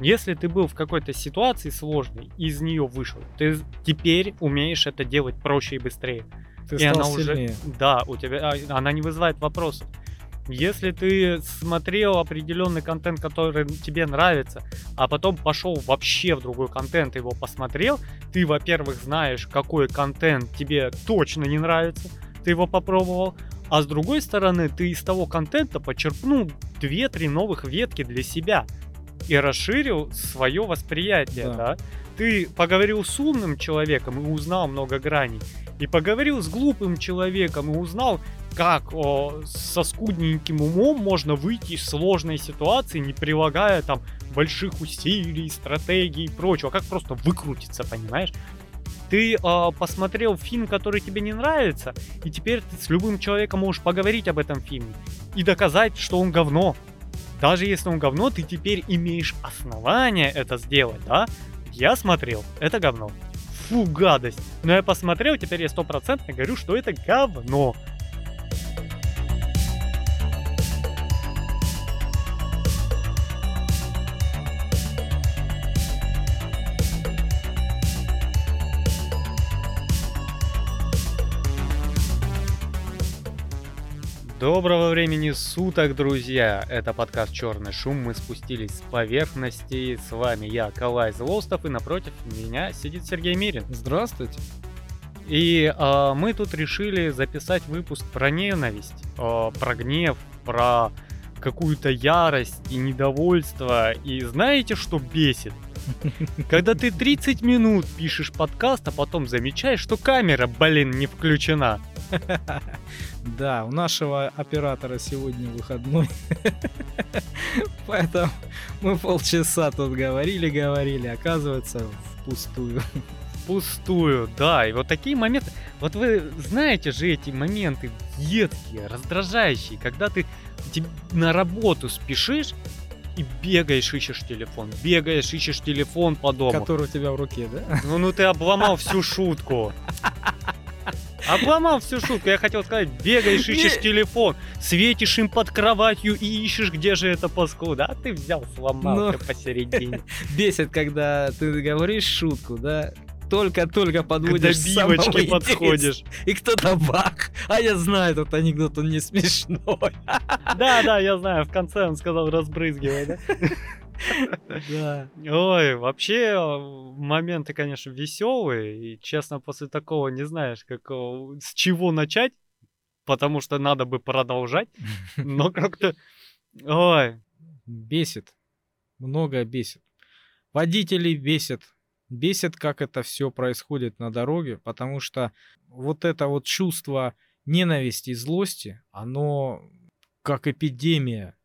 Если ты был в какой-то ситуации сложной, из нее вышел, ты теперь умеешь это делать проще и быстрее. Ты и стал она сильнее. уже, да, у тебя, а, она не вызывает вопросов. Если ты смотрел определенный контент, который тебе нравится, а потом пошел вообще в другой контент и его посмотрел, ты, во-первых, знаешь, какой контент тебе точно не нравится, ты его попробовал, а с другой стороны, ты из того контента почерпнул 2-3 новых ветки для себя и расширил свое восприятие, Да. да. Ты поговорил с умным человеком и узнал много граней, и поговорил с глупым человеком и узнал, как о, со скудненьким умом можно выйти из сложной ситуации, не прилагая там больших усилий, стратегий и прочего, а как просто выкрутиться, понимаешь? Ты а, посмотрел фильм, который тебе не нравится, и теперь ты с любым человеком можешь поговорить об этом фильме и доказать, что он говно. Даже если он говно, ты теперь имеешь основания это сделать, да? Я смотрел, это говно. Фу, гадость. Но я посмотрел, теперь я стопроцентно говорю, что это говно. Доброго времени суток, друзья! Это подкаст Черный шум. Мы спустились с поверхности. С вами я, Калай Злостов, и напротив меня сидит Сергей Мирин. Здравствуйте. И а, мы тут решили записать выпуск про ненависть, а, про гнев, про какую-то ярость и недовольство. И знаете, что бесит? Когда ты 30 минут пишешь подкаст, а потом замечаешь, что камера, блин, не включена. Да, у нашего оператора сегодня выходной. Поэтому мы полчаса тут говорили, говорили, оказывается, впустую. Пустую, да. И вот такие моменты. Вот вы знаете же эти моменты едкие, раздражающие, когда ты на работу спешишь и бегаешь, ищешь телефон, бегаешь, ищешь телефон по дому. Который у тебя в руке, да? Ну, ну ты обломал всю шутку. Обломал всю шутку. Я хотел сказать, бегаешь, ищешь телефон, светишь им под кроватью и ищешь, где же это паскуда. А ты взял, сломал Ну. посередине. Бесит, когда ты говоришь шутку, да? Только-только К подводишь интересного. подходишь. И кто-то бах! А я знаю этот анекдот, он не смешной. Да, да, я знаю, в конце он сказал разбрызгивай, да? Да. Ой, вообще э, моменты, конечно, веселые. И, честно, после такого не знаешь, как, э, с чего начать, потому что надо бы продолжать. Но как-то... Ой, Бесит. Много бесит. Водителей бесит. Бесит, как это все происходит на дороге, потому что вот это вот чувство ненависти и злости, оно как эпидемия.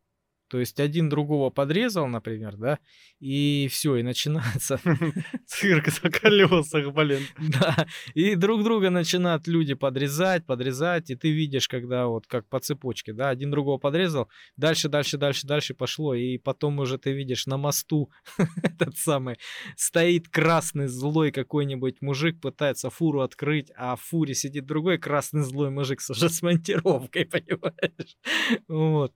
То есть один другого подрезал, например, да, и все, и начинается цирк за колесах, блин. Да, и друг друга начинают люди подрезать, подрезать, и ты видишь, когда вот как по цепочке, да, один другого подрезал, дальше, дальше, дальше, дальше пошло, и потом уже ты видишь на мосту этот самый, стоит красный злой какой-нибудь мужик, пытается фуру открыть, а в фуре сидит другой красный злой мужик с уже с монтировкой, понимаешь? Вот.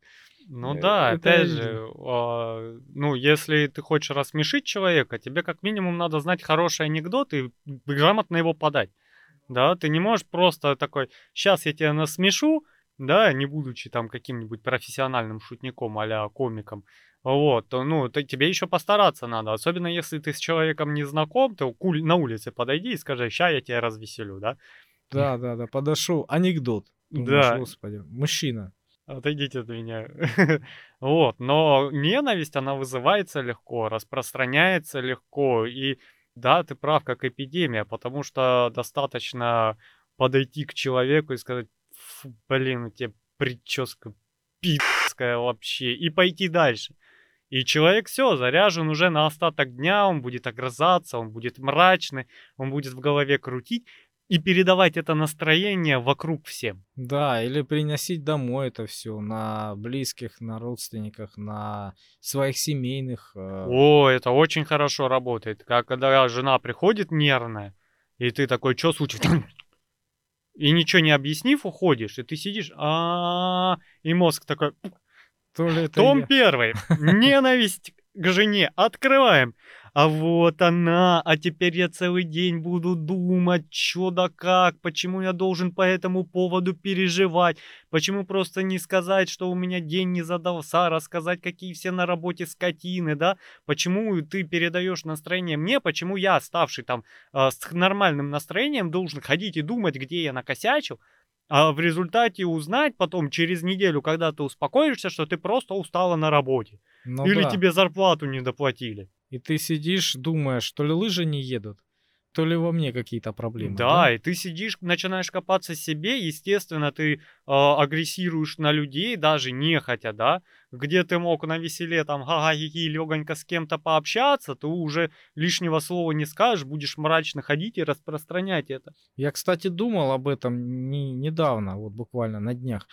Ну Э, да, это опять же, а, ну, если ты хочешь рассмешить человека, тебе как минимум надо знать хороший анекдот и грамотно его подать. Да, ты не можешь просто такой, сейчас я тебя насмешу, да, не будучи там каким-нибудь профессиональным шутником а комиком. Вот, то, ну, то тебе еще постараться надо. Особенно если ты с человеком не знаком, то куль- на улице подойди и скажи, ща я тебя развеселю, да? Да, да, да, подошел, анекдот. Да. Господи, мужчина. Отойдите от меня. Вот, но ненависть, она вызывается легко, распространяется легко. И да, ты прав, как эпидемия, потому что достаточно подойти к человеку и сказать, «Фу, блин, у тебя прическа пи***ская вообще, и пойти дальше. И человек все, заряжен уже на остаток дня, он будет огрызаться, он будет мрачный, он будет в голове крутить и передавать это настроение вокруг всем. Да, или приносить домой это все на близких, на родственниках, на своих семейных. э, О, это очень хорошо работает. Как когда жена приходит нервная, и ты такой, что случилось? И ничего не объяснив, уходишь, и ты сидишь, а и мозг такой, То ли это том я. первый, ненависть к жене, открываем. А вот она, а теперь я целый день буду думать, что да как, почему я должен по этому поводу переживать, почему просто не сказать, что у меня день не задался, рассказать, какие все на работе скотины, да, почему ты передаешь настроение мне, почему я, ставший там э, с нормальным настроением, должен ходить и думать, где я накосячил, а в результате узнать потом через неделю, когда ты успокоишься, что ты просто устала на работе. Ну Или да. тебе зарплату не доплатили. И ты сидишь, думаешь, то ли лыжи не едут, то ли во мне какие-то проблемы. Да, и ты сидишь, начинаешь копаться себе, естественно, ты э, агрессируешь на людей, даже нехотя, да, где ты мог на веселе там ха-ха-хи-хи легонько с кем-то пообщаться, ты уже лишнего слова не скажешь, будешь мрачно ходить и распространять это. Я, кстати, думал об этом не, недавно, вот буквально на днях.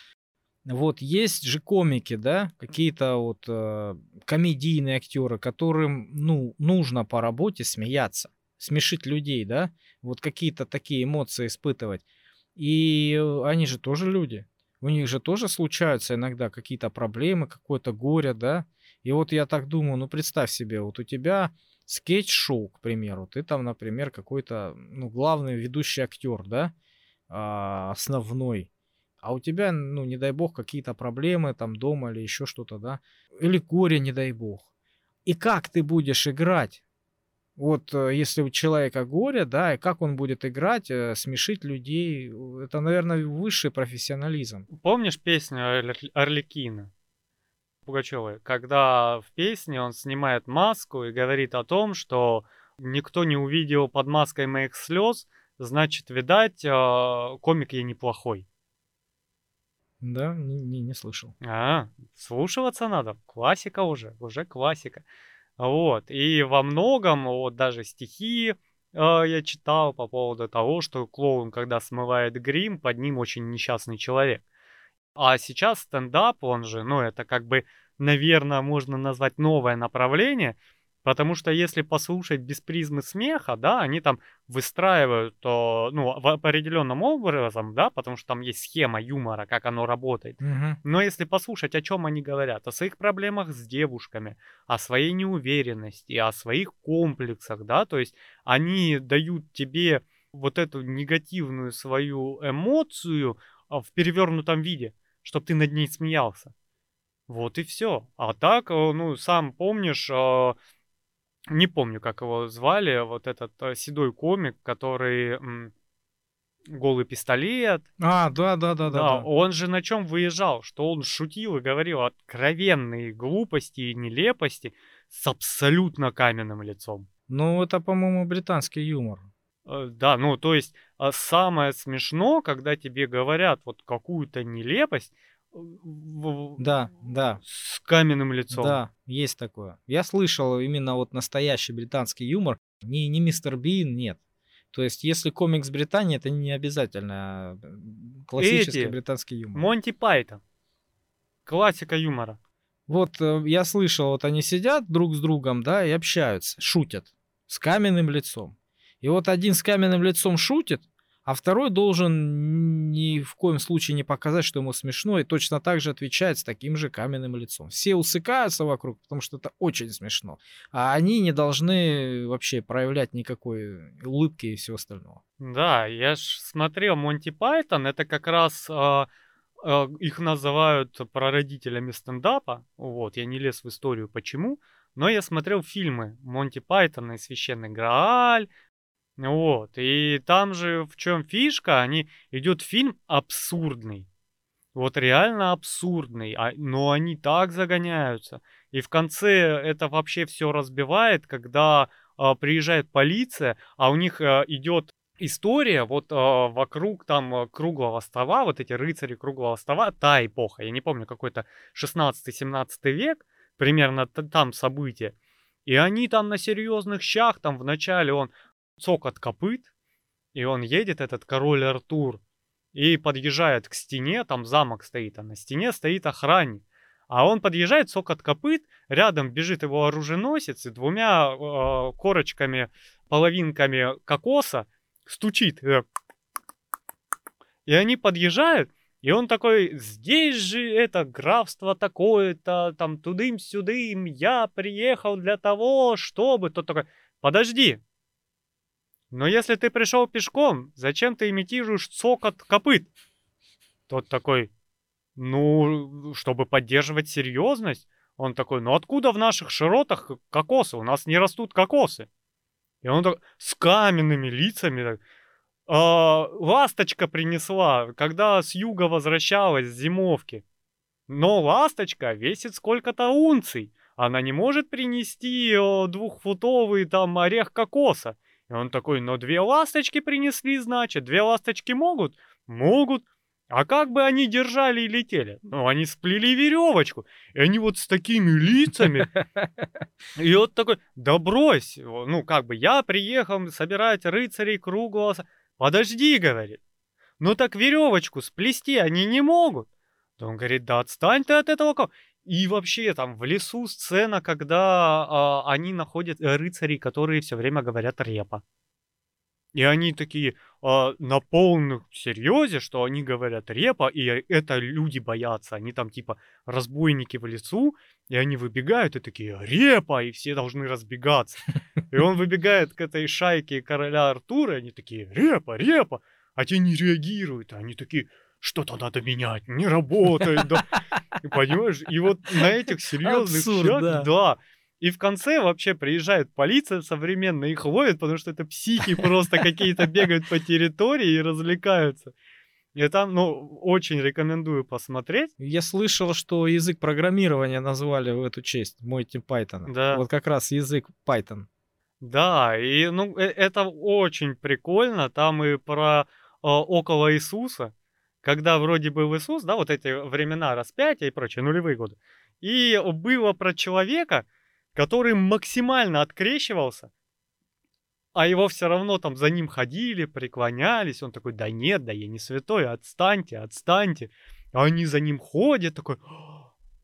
Вот есть же комики, да, какие-то вот э, комедийные актеры, которым, ну, нужно по работе смеяться, смешить людей, да, вот какие-то такие эмоции испытывать. И э, они же тоже люди. У них же тоже случаются иногда какие-то проблемы, какое-то горе, да. И вот я так думаю, ну представь себе, вот у тебя скетч-шоу, к примеру, ты там, например, какой-то, ну, главный ведущий актер, да, а, основной, а у тебя, ну, не дай бог, какие-то проблемы там дома или еще что-то, да, или горе, не дай бог. И как ты будешь играть? Вот э, если у человека горе, да, и как он будет играть, э, смешить людей, это, наверное, высший профессионализм. Помнишь песню Орликина? Пугачевой, когда в песне он снимает маску и говорит о том, что никто не увидел под маской моих слез, значит, видать, э, комик я неплохой. Да, не, не, не слышал. А, слушаться надо. Классика уже, уже классика. Вот. И во многом, вот даже стихи э, я читал по поводу того, что клоун, когда смывает грим, под ним очень несчастный человек. А сейчас стендап, он же, ну, это как бы, наверное, можно назвать новое направление, потому что если послушать без призмы смеха, да, они там выстраивают, то, ну, в определенном образом, да, потому что там есть схема юмора, как оно работает. Мгм. Но если послушать, о чем они говорят, о своих проблемах с девушками, о своей неуверенности, о своих комплексах, да, то есть они дают тебе вот эту негативную свою эмоцию а, в перевернутом виде, чтобы ты над ней смеялся. Вот и все. А так, э, ну, сам помнишь, э, не помню, как его звали, вот этот э, седой комик, который голый пистолет, А, да, да, да, да. да, он же на чем выезжал, что он шутил и говорил откровенные глупости и нелепости с абсолютно каменным лицом. Ну, это, по-моему, британский юмор. Э, Да, ну то есть а, самое смешно, когда тебе говорят вот какую-то нелепость в- Да, да. с каменным лицом. Да, есть такое. Я слышал именно вот настоящий британский юмор. Не, не мистер Бин, нет. То есть, если комик с Британии, это не обязательно э, классический Эти, британский юмор. Монти Пайтон. Классика юмора. Вот э, я слышал, вот они сидят друг с другом, да, и общаются, шутят с каменным лицом. И вот один с каменным лицом шутит, а второй должен ни в коем случае не показать, что ему смешно, и точно так же отвечает с таким же каменным лицом. Все усыкаются вокруг, потому что это очень смешно. А они не должны вообще проявлять никакой улыбки и всего остального. Да, я ж смотрел Монти Пайтон, это как раз а, а, их называют прародителями стендапа. Вот, я не лез в историю почему, но я смотрел фильмы Монти Пайтона и Священный Грааль. Вот, и там же в чем фишка, они идет фильм абсурдный. Вот реально абсурдный, а- но они так загоняются. И в конце это вообще все разбивает, когда а, приезжает полиция, а у них а, идет история вот а, вокруг там а, круглого стола, вот эти рыцари круглого стола, та эпоха, я не помню, какой-то 16-17 век, примерно там события. И они там на серьезных щах, там вначале он цокот копыт, и он едет, этот король Артур, и подъезжает к стене, там замок стоит, а на стене стоит охранник. А он подъезжает, цокот копыт, рядом бежит его оруженосец и двумя э, корочками, половинками кокоса стучит. э, И они подъезжают, И он такой, здесь же это графство такое-то, там тудым-сюдым, я приехал для того, чтобы... Тот такой, подожди, но если ты пришел пешком, зачем ты имитируешь цокот копыт? Тот такой, ну, чтобы поддерживать серьезность. Он такой, ну откуда в наших широтах кокосы? У нас не растут кокосы. И он так, с каменными лицами. Так, а, ласточка принесла, когда с юга возвращалась с зимовки. Но ласточка весит сколько-то унций. Она не может принести двухфутовый там орех кокоса. И он такой, но две ласточки принесли, значит. Две ласточки могут? Могут. А как бы они держали и летели? Ну, они сплели веревочку. И они вот с такими лицами. И вот такой, да брось. Ну, как бы я приехал собирать рыцарей круглого... Подожди, говорит. Ну так веревочку сплести они не могут. Он говорит, да отстань ты от этого. И вообще там в лесу сцена, когда а, они находят э, рыцарей, которые все время говорят репа. И они такие а, на полном серьезе, что они говорят репа, и это люди боятся. Они там типа разбойники в лесу, и они выбегают и такие репа, и все должны разбегаться. И он выбегает к этой шайке короля Артура, и они такие репа, репа, а те не реагируют. Они такие, что-то надо менять, не работает, да. Понимаешь? И вот на этих серьезных Абсурд, да. И в конце вообще приезжает полиция современная, их ловит, потому что это психи просто какие-то бегают по территории и развлекаются. И там, ну, очень рекомендую посмотреть. Я слышал, что язык программирования назвали в эту честь, мой тип Python. Да. Вот как раз язык Python. Да, и ну, э, это очень прикольно. Там и про э, около Иисуса, когда вроде бы в Иисус, да, вот эти времена распятия и прочее, нулевые годы. И было про человека, который максимально открещивался, а его все равно там за ним ходили, преклонялись. Он такой, да нет, да я не святой, отстаньте, отстаньте. А они за ним ходят, такой,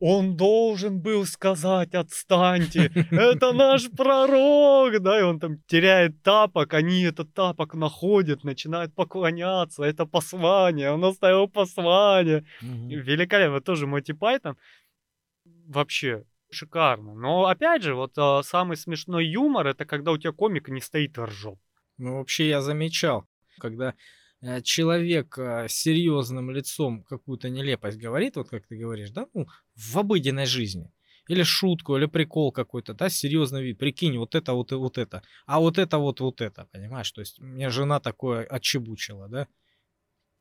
он должен был сказать, отстаньте, это наш пророк, да, и он там теряет тапок, они этот тапок находят, начинают поклоняться, это послание, он оставил послание. Мгм. Великолепно, тоже Моти Пайтон, вообще шикарно. Но опять же, вот а, самый смешной юмор, это когда у тебя комик не стоит ржет. Ну, вообще я замечал, когда человек э, с серьезным лицом какую-то нелепость говорит, вот как ты говоришь, да, ну, в обыденной жизни. Или шутку, или прикол какой-то, да, серьезный вид. Прикинь, вот это, вот, и вот это. А вот это, вот, вот это, понимаешь? То есть мне жена такое отчебучила, да?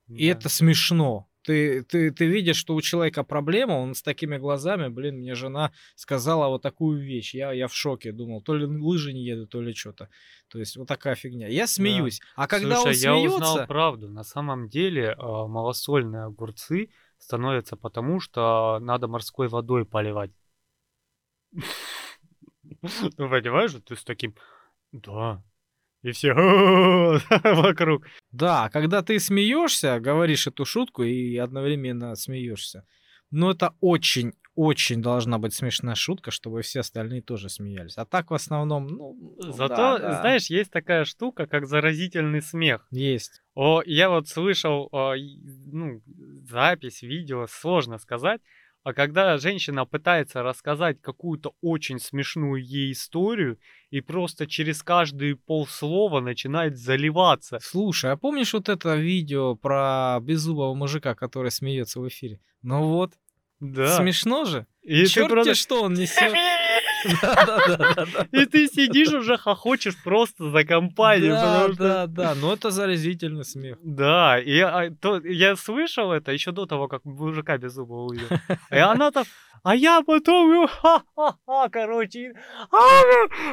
И Да. это смешно. Ты, ты, ты видишь, что у человека проблема, он с такими глазами, блин, мне жена сказала вот такую вещь. Я, я в шоке, думал, то ли лыжи не едут, то ли что-то. То есть вот такая фигня. Я смеюсь. А когда Слушай, он я смеется, узнал правду. На самом деле а, малосольные огурцы становятся потому, что надо морской водой поливать. Ну, понимаешь, ты с таким, да, и все вокруг. да, когда ты смеешься, говоришь эту шутку и одновременно смеешься. Но это очень, очень должна быть смешная шутка, чтобы все остальные тоже смеялись. А так в основном, ну, ну Зато, да, да, знаешь, есть такая штука, как заразительный смех. есть. О, я вот слышал, а, и, ну, запись, видео, сложно сказать. А когда женщина пытается рассказать какую-то очень смешную ей историю и просто через каждые полслова начинает заливаться. Слушай, а помнишь вот это видео про беззубого мужика, который смеется в эфире? Ну вот, Да. смешно же. И ты Черт просто- что он несет. И ты сидишь уже хохочешь просто за компанию. Да, да, да, но это заразительный смех. Да, и а, я слышал это еще до того, как мужика без зуба увидел. И она там, а я потом, ха-ха-ха, короче, а,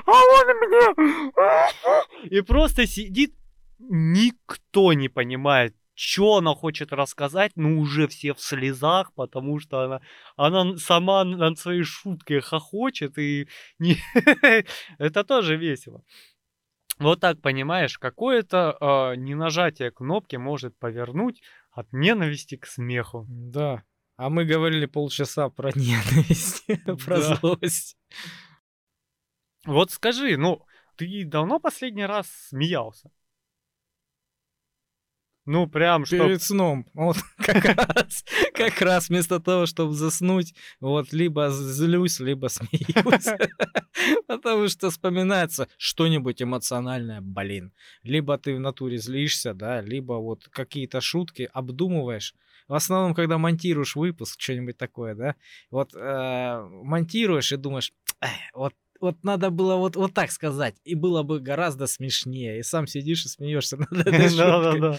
а он мне, и просто сидит, никто не понимает, что она хочет рассказать, но уже все в слезах, потому что она, она сама над своей шуткой хохочет, и не... это тоже весело. Вот так, понимаешь, какое-то а, ненажатие кнопки может повернуть от ненависти к смеху. Да. А мы говорили полчаса про ненависть, про злость. Вот скажи, ну, ты давно последний раз смеялся? Ну, прям, что... Перед сном. Вот как раз, как раз вместо того, чтобы заснуть, вот либо злюсь, либо смеюсь. Потому что вспоминается что-нибудь эмоциональное, блин. Либо ты в натуре злишься, да, либо вот какие-то шутки обдумываешь. В основном, когда монтируешь выпуск, что-нибудь такое, да, вот э, монтируешь и думаешь, вот вот надо было вот, вот так сказать, и было бы гораздо смешнее. И сам сидишь и смеешься над этой Да-да-да.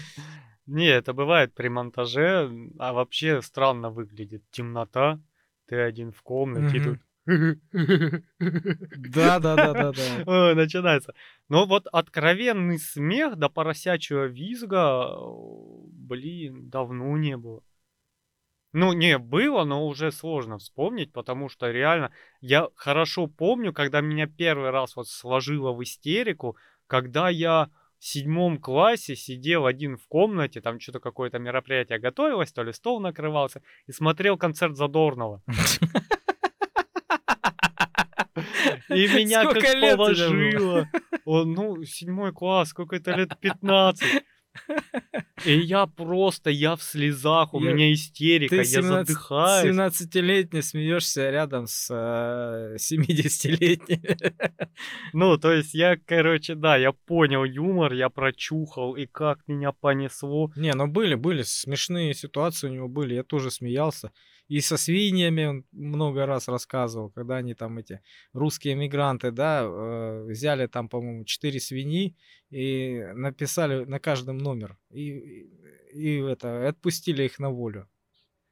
Не, это бывает при монтаже, а вообще странно выглядит. Темнота, ты один в комнате, и тут Да, да, да, да, да. Начинается. Но вот откровенный смех до поросячьего визга, блин, давно не было. Ну, не, было, но уже сложно вспомнить, потому что реально я хорошо помню, когда меня первый раз вот сложило в истерику, когда я в седьмом классе сидел один в комнате, там что-то какое-то мероприятие готовилось, то ли стол накрывался, и смотрел концерт Задорнова. И меня как положило. Ну, седьмой класс, сколько это лет? 15. И я просто, я в слезах, у я, меня истерика, я 17, задыхаюсь. 17-летний смеешься рядом с э, 70-летним. Ну, то есть я, короче, да, я понял юмор, я прочухал, и как меня понесло. Не, ну были, были смешные ситуации у него были, я тоже смеялся. И со свиньями он много раз рассказывал, когда они там эти русские мигранты, да, э, взяли там, по-моему, четыре свиньи и написали на каждом номер. И, и это, отпустили их на волю.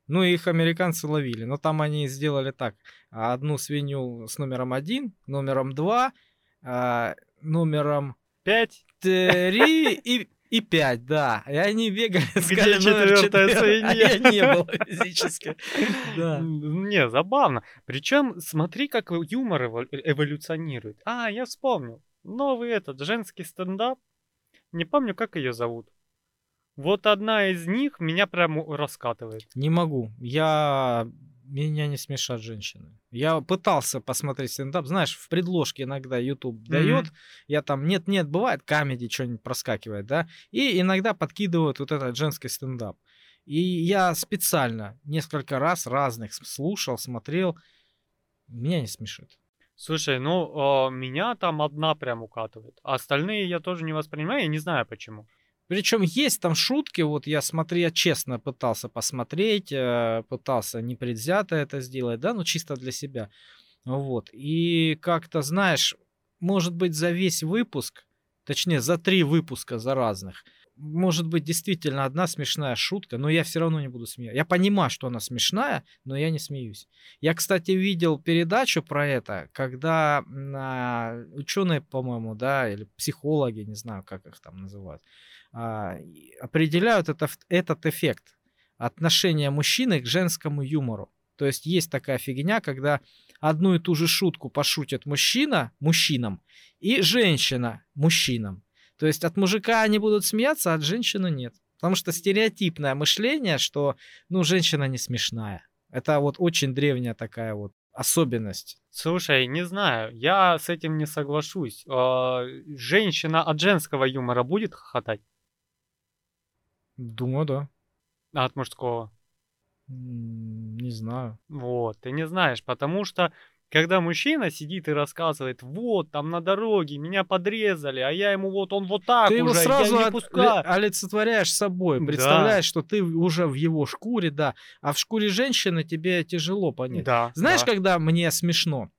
Ну, их американцы ловили. Но там они сделали так. Одну свинью с номером один, номером два, а, номером пять, три и и 5, да. И они бегали, сказали, Где четвертая свинья? А я не был физически. Да. Не, забавно. Причем смотри, как юмор эволюционирует. А, я вспомнил. Новый этот, женский стендап. Не помню, как ее зовут. Вот одна из них меня прям раскатывает. Не могу. Я меня не смешат женщины. Я пытался посмотреть стендап. Знаешь, в предложке иногда YouTube mm-hmm. дает. Я там, нет-нет, бывает, камеди что-нибудь проскакивает, да. И иногда подкидывают вот этот женский стендап. И я специально несколько раз разных слушал, смотрел. Меня не смешит. Слушай, ну, э, меня там одна прям укатывает. А остальные я тоже не воспринимаю, я не знаю почему. Причем есть там шутки, вот я смотрю, я честно пытался посмотреть, э, пытался непредвзято это сделать, да, ну чисто для себя. Вот. И как-то, знаешь, может быть, за весь выпуск, точнее, за три выпуска за разных, может быть, действительно одна смешная шутка, но я все равно не буду смеяться. Я понимаю, что она смешная, но я не смеюсь. Я, кстати, видел передачу про это, когда ученые, по-моему, да, или психологи, не знаю, как их там называют, определяют это, этот эффект отношения мужчины к женскому юмору. То есть есть такая фигня, когда одну и ту же шутку пошутит мужчина мужчинам и женщина мужчинам. То есть от мужика они будут смеяться, а от женщины нет. Потому что стереотипное мышление, что ну женщина не смешная. Это вот очень древняя такая вот особенность. Слушай, не знаю, я с этим не соглашусь. А, женщина от женского юмора будет хохотать? Думаю, да. А от мужского? Не знаю. Вот, ты не знаешь, потому что когда мужчина сидит и рассказывает, вот, там на дороге меня подрезали, а я ему вот, он вот так ты уже, его сразу я не пускаю. олицетворяешь собой, представляешь, да. что ты уже в его шкуре, да, а в шкуре женщины тебе тяжело понять. Да, Знаешь, да. когда мне смешно?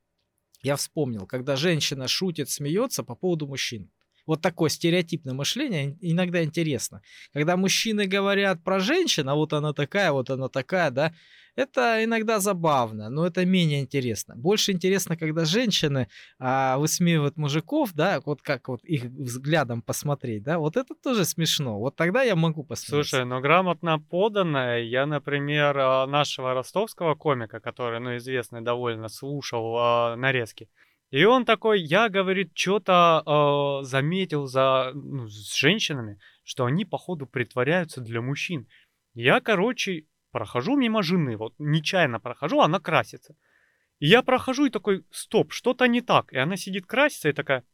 Я вспомнил, когда женщина шутит, смеется по поводу мужчин. Вот такое стереотипное мышление иногда интересно. Когда мужчины говорят про женщин, а вот она такая, вот она такая, да, это иногда забавно, но это менее интересно. Больше интересно, когда женщины а, высмеивают мужиков, да, вот как вот их взглядом посмотреть, да, вот это тоже смешно. Вот тогда я могу посмотреть. Слушай, ну грамотно поданное, я, например, а, нашего ростовского комика, который, ну, известный довольно, слушал э, нарезки. И он такой, я, говорит, что-то э, заметил за ну, с женщинами, что они, походу, притворяются для мужчин. Я, короче, прохожу мимо жены, вот нечаянно прохожу, она красится. И я прохожу и такой, стоп, что-то не так. И она сидит красится и такая...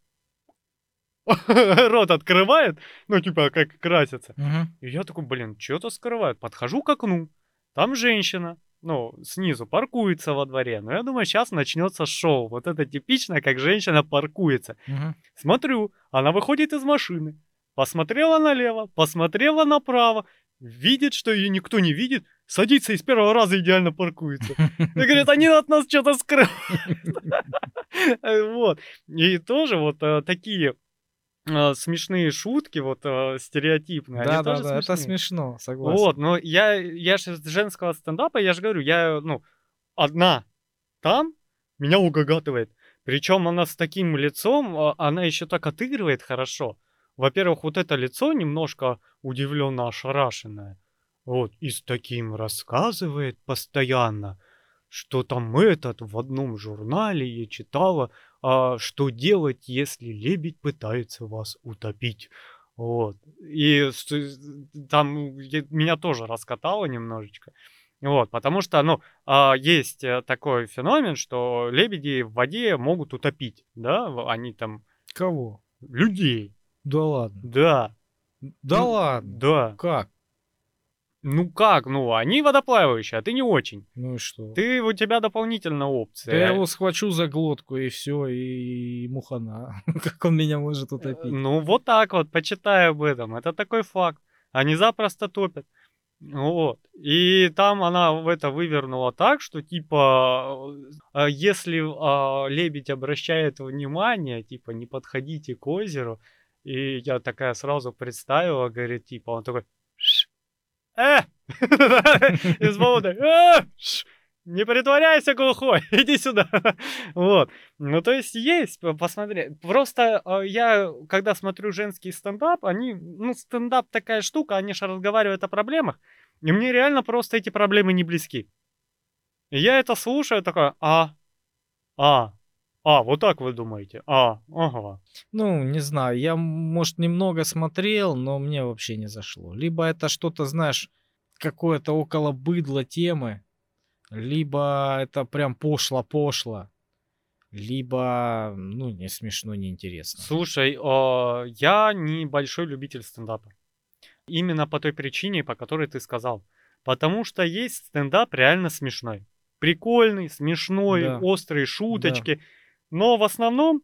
рот открывает, ну, типа, как красится. И я такой, блин, что-то скрывают. Подхожу к окну, там женщина, ну, снизу паркуется во дворе. Но я думаю, сейчас начнется шоу. Вот это типично, как женщина паркуется. Мгм. Смотрю, она выходит из машины, посмотрела налево, посмотрела направо, видит, что ее никто не видит, садится и с первого раза идеально паркуется. И говорит, они от нас что-то скрывают. Вот. И тоже вот э, такие э, смешные шутки, вот э, стереотипные, они Да, да, тоже да, это смешные. смешно, согласен. Вот, но я, я же с женского стендапа, я же говорю, я, ну, одна там меня угагатывает. Причем она с таким лицом, а, она еще так отыгрывает хорошо. Во-первых, вот это лицо немножко удивленно ошарашенное. Вот, и с таким рассказывает постоянно, что там этот в одном журнале я читала, а, что делать, если лебедь пытается вас утопить. Вот. И с- там я- меня тоже раскатало немножечко. Вот, потому что, ну, а, есть э, такой феномен, что лебеди в воде могут утопить, да, они там Кого? людей, Да ладно. да, Да Ну, ладно. да. Как? Ну как, ну, они водоплавающие, а ты не очень. Ну и что? Ты, у тебя дополнительная опция. Да я его схвачу за глотку и все, и мухана. Как он меня может Э, утопить? Ну, вот так вот, почитай об этом. Это такой факт. Они запросто топят. Вот. И там она в это вывернула так, что типа, э, если а, лебедь обращает внимание, типа, не подходите к озеру, и я такая сразу представила, говорит, типа, он такой, «Ш, э, из воды, «Э, не притворяйся глухой, иди сюда. Вот. Ну, то есть есть, посмотри. Просто э, я, когда смотрю женский стендап, они, ну, стендап такая штука, они же разговаривают о проблемах, и мне реально просто эти проблемы не близки. Я это слушаю, такой, а, а, а, вот так вы думаете, а, ага. Ну, не знаю, я, может, немного смотрел, но мне вообще не зашло. Либо это что-то, знаешь, какое-то около быдла темы, либо это прям пошло-пошло, либо, ну, не смешно, не интересно. Слушай, а, я не большой любитель стендапа. Именно по той причине, по которой ты сказал. Потому что есть стендап реально смешной. Прикольный, смешной, Да. острые шуточки. Но в основном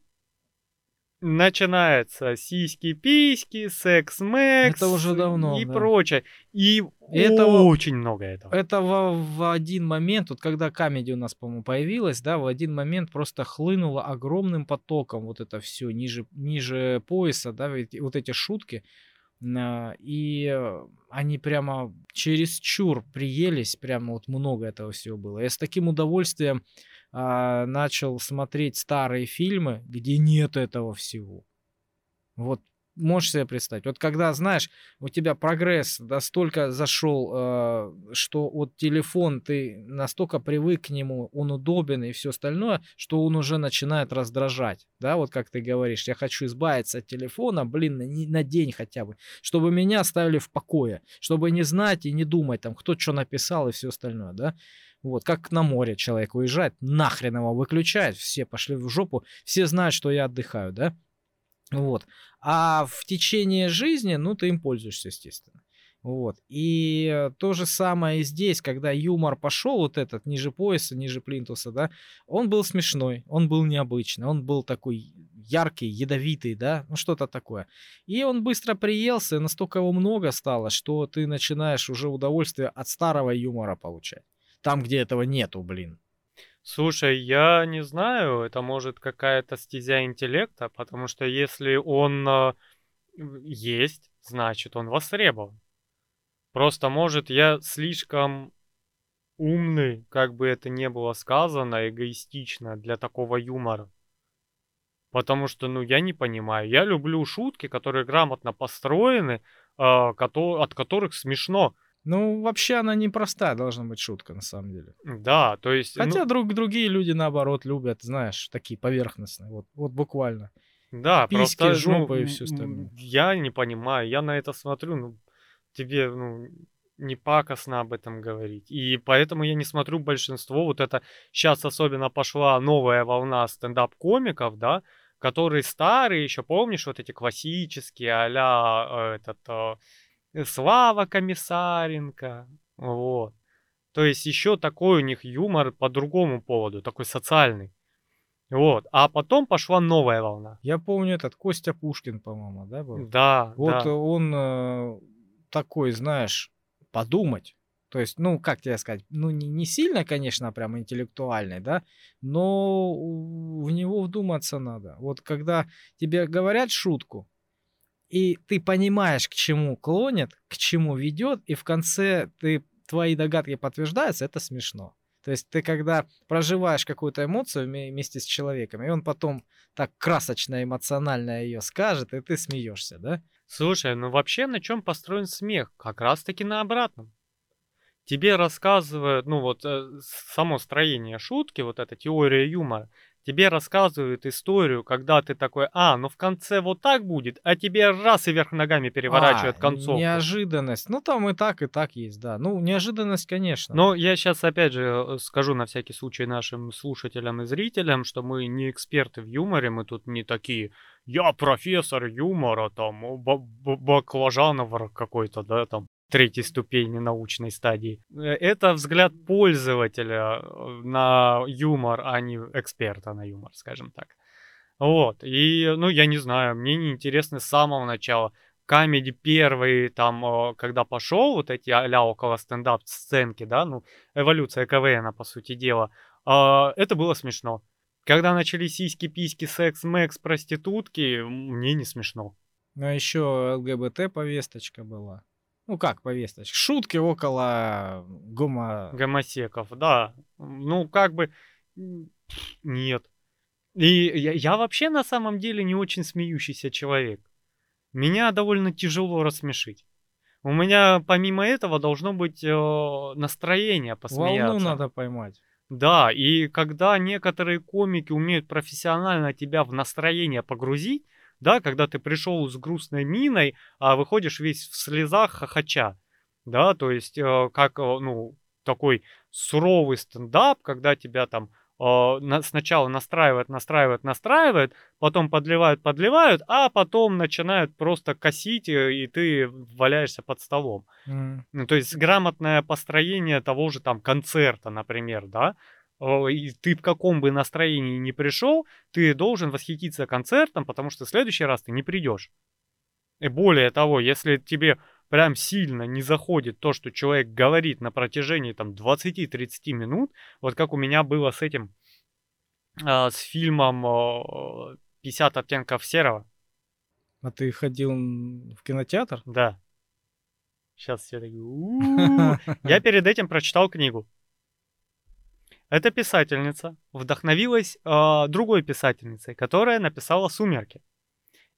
начинается сиськи-письки, секс-мекс Это уже давно, и да. прочее. И Этого- очень много этого. Это в, в один момент, вот когда комедия у нас, по-моему, появилась, да, в один момент просто хлынуло огромным потоком вот это все ниже, ниже пояса, да, вот эти шутки. на- И они прямо через чур приелись, прямо вот много этого всего было. Я с таким удовольствием а, начал смотреть старые фильмы, где нет этого всего. Вот можешь себе представить? Вот когда, знаешь, у тебя прогресс настолько зашел, э, что вот телефон, ты настолько привык к нему, он удобен и все остальное, что он уже начинает раздражать. Да, вот как ты говоришь, я хочу избавиться от телефона, блин, на, на день хотя бы, чтобы меня оставили в покое, чтобы не знать и не думать, там, кто что написал и все остальное, да. Вот, как на море человек уезжает, нахрен его выключает, все пошли в жопу, все знают, что я отдыхаю, да. Вот. А в течение жизни, ну, ты им пользуешься, естественно. Вот. И э, то же самое и здесь, когда юмор пошел, вот этот, ниже пояса, ниже плинтуса, да, он был смешной, он был необычный, он был такой яркий, ядовитый, да, ну что-то такое. И он быстро приелся, и настолько его много стало, что ты начинаешь уже удовольствие от старого юмора получать. Там, где этого нету, блин. Слушай, я не знаю, это может какая-то стезя интеллекта, потому что если он э, есть, значит он востребован. Просто, может, я слишком умный, как бы это ни было сказано, эгоистично для такого юмора. Потому что, ну, я не понимаю. Я люблю шутки, которые грамотно построены, кото- от которых смешно. Ну, вообще она непростая должна быть шутка, на самом деле. Да, то есть... ну, Хотя друг, другие люди, наоборот, любят, знаешь, такие поверхностные. Вот, вот буквально. Да, Письки, просто, жопа ну, и всё м, остальное. Я не понимаю, я на это смотрю, ну, тебе, ну, не пакостно об этом говорить. И поэтому я не смотрю большинство. Вот это сейчас особенно пошла новая волна стендап-комиков, да, который старый, еще помнишь, вот эти классические, а этот э, Слава Комиссаренко, вот. То есть еще такой у них юмор по другому поводу, такой социальный. Вот. А потом пошла новая волна. Я помню этот Костя Пушкин, по-моему, да, был? Да. Вот да. он э, такой, знаешь, подумать. То есть, ну, как тебе сказать, ну, не, не сильно, конечно, прям интеллектуальный, да, но в него вдуматься надо. Вот когда тебе говорят шутку, и ты понимаешь, к чему клонят, к чему ведет, и в конце ты твои догадки подтверждаются, это смешно. То есть ты когда проживаешь какую-то эмоцию вместе с человеком, и он потом так красочно, эмоционально ее скажет, и ты смеешься, да? Слушай, ну вообще на чем построен смех? Как раз таки на обратном. Тебе рассказывают, ну вот э, само строение шутки, вот эта теория юмора, тебе рассказывают историю, когда ты такой, а, ну в конце вот так будет, а тебе раз и вверх ногами переворачивают а, концовку. Неожиданность. Ну там и так, и так есть, да. Ну, неожиданность, конечно. Но я сейчас опять же э, скажу на всякий случай нашим слушателям и зрителям, что мы не эксперты в юморе, мы тут не такие, я профессор юмора, там, баклажанов какой-то, да, там, третьей ступени научной стадии. Это взгляд пользователя э, на юмор, а не эксперта на юмор, скажем так. Вот. И, ну, я не знаю, мне не интересно с самого начала. Камеди первый, там, э, когда пошел, вот эти а около стендап сценки, да, ну, эволюция КВН, по сути дела, а, это было смешно. Когда начались сиськи, письки, секс, мэкс, проститутки, мне не смешно. Ну, а еще ЛГБТ повесточка была ну как повесточка, шутки около гомо... Гомосеков, да. Ну, как бы, нет. И я, я вообще на самом деле не очень смеющийся человек. Меня довольно тяжело рассмешить. У меня помимо этого должно быть э, настроение посмеяться. Волну надо поймать. Да, и когда некоторые комики умеют профессионально тебя в настроение погрузить, да, когда ты пришел с грустной миной, а выходишь весь в слезах хохоча, да, то есть э, как, э, ну, такой суровый стендап, когда тебя там э, на, сначала настраивают, настраивают, настраивают, потом подливают, подливают, а потом начинают просто косить, и ты валяешься под столом. Mm. Ну, то есть грамотное построение того же там концерта, например, да, и ты в каком бы настроении не пришел, ты должен восхититься концертом, потому что в следующий раз ты не придешь. И более того, если тебе прям сильно не заходит то, что человек говорит на протяжении там 20-30 минут, вот как у меня было с этим, э, с фильмом э, 50 оттенков серого. А ты ходил в кинотеатр? Да. Сейчас все такие... Я перед этим прочитал книгу. Эта писательница вдохновилась э, другой писательницей, которая написала «Сумерки».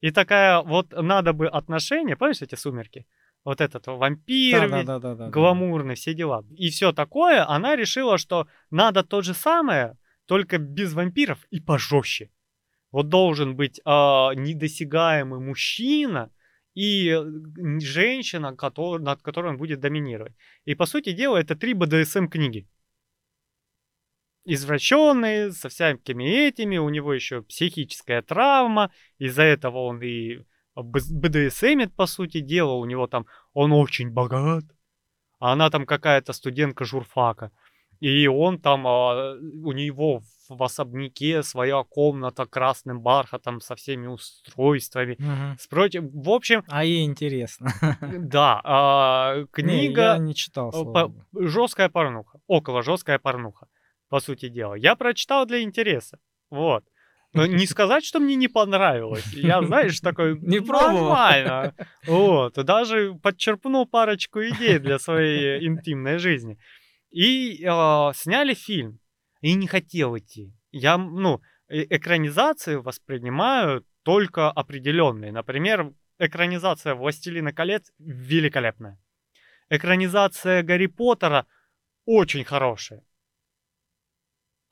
И такая вот надо бы отношение, помнишь эти «Сумерки»? Вот этот вампир, да, да, да, да, гламурный, все дела. И все такое, она решила, что надо то же самое, только без вампиров и пожестче. Вот должен быть э, недосягаемый мужчина и женщина, который, над которой он будет доминировать. И по сути дела это три БДСМ книги извращенный, со всякими этими, у него еще психическая травма, из-за этого он и БДСМит, по сути дела, у него там, он очень богат, а она там какая-то студентка журфака, и он там, а, у него в особняке своя комната красным бархатом со всеми устройствами. Угу. Спротив, в общем... А ей интересно. Да, а, книга... Не, я не читал. По, жесткая порнуха, около жесткая порнуха по сути дела. Я прочитал для интереса. Вот. Но не сказать, что мне не понравилось. Я, знаешь, такой... Не. Нормально. Вот. Даже подчерпнул парочку идей для своей интимной жизни. И э, сняли фильм. И не хотел идти. Я, ну, э, экранизации воспринимаю только определенные. Например, экранизация «Властелина колец» великолепная. Экранизация Гарри Поттера очень хорошая.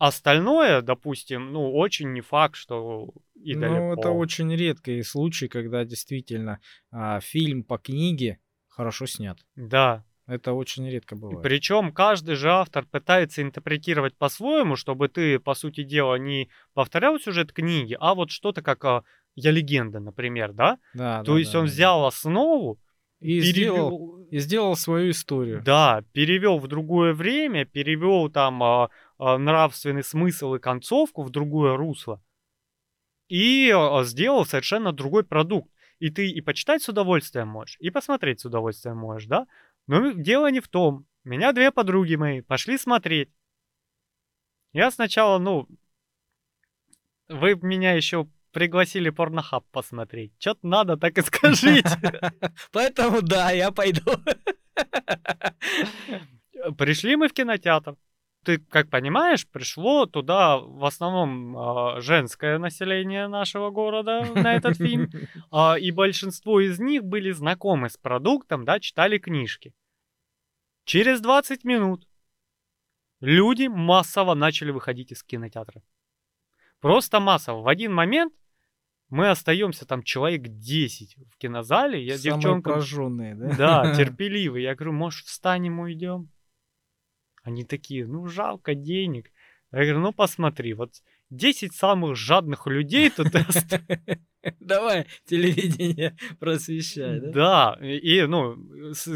Остальное, допустим, ну, очень не факт, что и далеко. Ну, это очень редкий случай, когда действительно а, фильм по книге хорошо снят. Да. Это очень редко бывает. Причем каждый же автор пытается интерпретировать по-своему, чтобы ты, по сути дела, не повторял сюжет книги, а вот что-то как а, «Я легенда», например, да? Да, То да, есть да, он да. взял основу, и перевел- сделал, и сделал свою историю. Да, перевел в другое время, перевел там а, нравственный смысл и концовку в другое русло. И а, сделал совершенно другой продукт. И ты и почитать с удовольствием можешь, и посмотреть с удовольствием можешь, да? Но дело не в том. Меня две подруги мои пошли смотреть. Я сначала, ну, вы меня еще пригласили порнохаб посмотреть. Что-то надо, так и скажите. Поэтому да, я пойду. Пришли мы в кинотеатр. Ты, как понимаешь, пришло туда в основном а, женское население нашего города на этот фильм. А, и большинство из них были знакомы с продуктом, да, читали книжки. Через 20 минут люди массово начали выходить из кинотеатра. Просто массово. В один момент мы остаемся там человек 10 в кинозале. Я Самые девчонкам прожженные, да? да, терпеливый. Я говорю, может, встанем, уйдем? Они такие, ну, жалко денег. Я говорю, ну, посмотри, вот 10 самых жадных людей тут Давай, телевидение просвещай, да? Да, и, ну,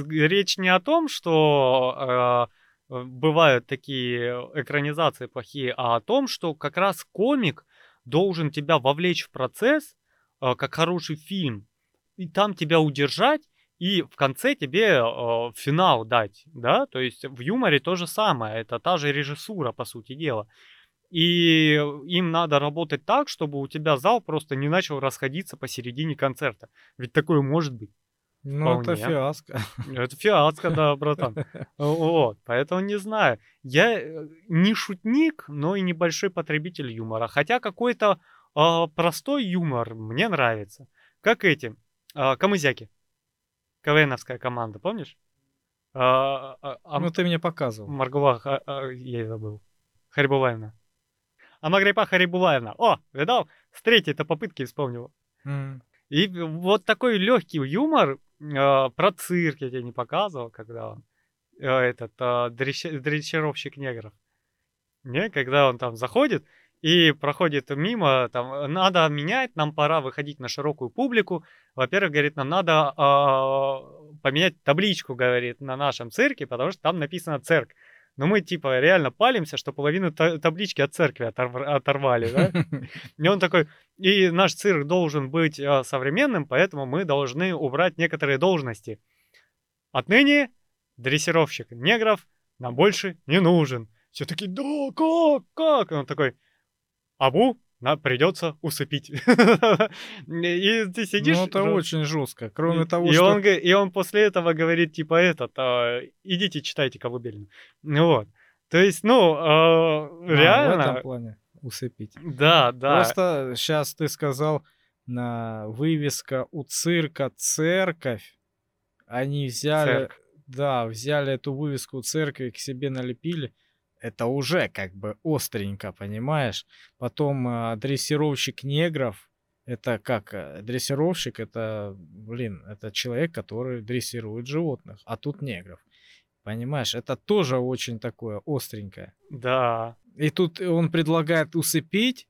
речь не о том, что э, э, бывают такие экранизации плохие, а о том, что как раз комик должен тебя вовлечь в процесс, э, как хороший фильм, и там тебя удержать, и в конце тебе э, финал дать, да, то есть в юморе то же самое, это та же режиссура, по сути дела. И им надо работать так, чтобы у тебя зал просто не начал расходиться посередине концерта. Ведь такое может быть. Ну, это фиаско. Это фиаско, да, братан. Вот, поэтому не знаю. Я э, не шутник, но и небольшой потребитель юмора. Хотя какой-то а, простой юмор мне нравится. Как эти, а, камызяки. КВНовская команда, помнишь? А, а, а, Ну, ты мне показывал. Маргула, а, а, я и забыл. Харибулаевна. А Магрипа Харибулаевна. О, видал? С третьей-то попытки вспомнил. М. И вот такой легкий юмор э, про цирк я тебе не показывал, когда он э, этот э, дрессировщик негров. Не, когда он там заходит и проходит мимо, там надо менять, нам пора выходить на широкую публику. Во-первых, говорит, нам надо э, поменять табличку, говорит, на нашем цирке, потому что там написано цирк. Но мы типа реально палимся, что половину та- таблички от церкви оторв- оторвали, да? И он такой, и наш цирк должен быть э, современным, поэтому мы должны убрать некоторые должности. Отныне дрессировщик негров нам больше не нужен. Все таки да, как, как? И он такой, Абу нам придется усыпить. И ты сидишь... Ну, это очень жестко. Кроме и, того, и что... он, и он после этого говорит, типа, этот, а, идите читайте Колыбельную. Ну вот. То есть, ну, а, А, в реально... этом плане усыпить. Да, да. Просто сейчас ты сказал, на вывеска у цирка церковь. Они взяли, Церк. да, взяли эту вывеску церкви к себе налепили. Это уже как бы остренько, понимаешь? Потом а, дрессировщик негров. Это как? а, Дрессировщик это, блин, это человек, который дрессирует животных, а тут негров. Понимаешь, это тоже очень такое остренькое. Да. И тут он предлагает усыпить.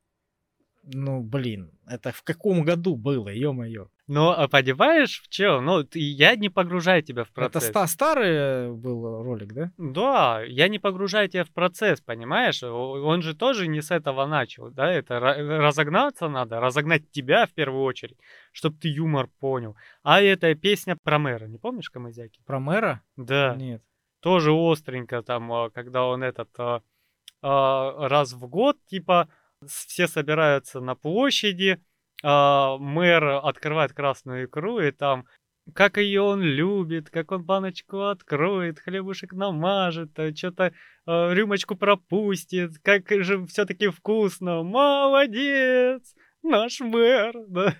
Ну, блин, это в каком году было, ё-моё? Ну, а понимаешь, в чем? Ну, ты- я не погружаю тебя в Это процесс. ста- старый был ролик, да? Да, я не погружаю тебя в процесс, понимаешь? Он же тоже не с этого начал, да? Это ра- разогнаться надо, разогнать тебя в первую очередь, чтобы ты юмор понял. А это песня про мэра, не помнишь, Камызяки? Про мэра? Да. Нет. тоже остренько там, а, когда он этот а, а, раз в год, типа, все собираются на площади, а, мэр открывает красную икру, и там как ее он любит, как он баночку откроет, хлебушек намажет, что-то рюмочку пропустит, как же все-таки вкусно, молодец, наш мэр, да.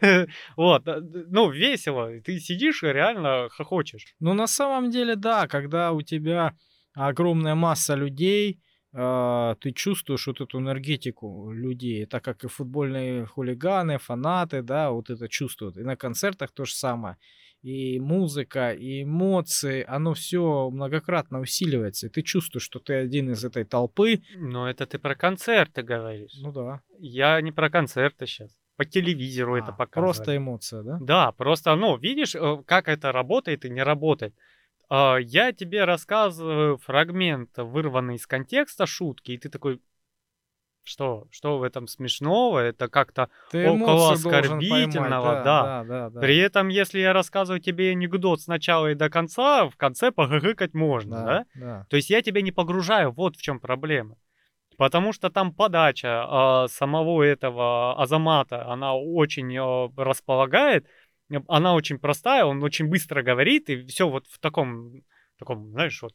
вот, а, д- ну, весело, ты сидишь и реально хохочешь. Ну, на самом деле, да, когда у тебя огромная масса людей, а, ты чувствуешь вот эту энергетику людей, так как и футбольные хулиганы, фанаты, да, вот это чувствуют. И на концертах то же самое. и музыка, и эмоции, оно все многократно усиливается, и ты чувствуешь, что ты один из этой толпы. Но это ты про концерты говоришь. Ну да. Я не про концерты сейчас. По телевизору А, это показывают. Просто эмоция, да? Да, просто, ну, видишь, э, как это работает и не работает. А, Я тебе рассказываю фрагмент, вырванный из контекста шутки, и ты такой, что, что в этом смешного? Это как-то около оскорбительного, поймать, да. да, да, да. При этом, если я рассказываю тебе анекдот с начала и до конца, в конце погыкать можно, да? да, да. То есть я тебя не погружаю, вот в чем проблема. Потому что там подача а, самого этого Азамата, она очень а, располагает, э, она очень простая, он очень быстро говорит, и все вот в таком, таком, знаешь, вот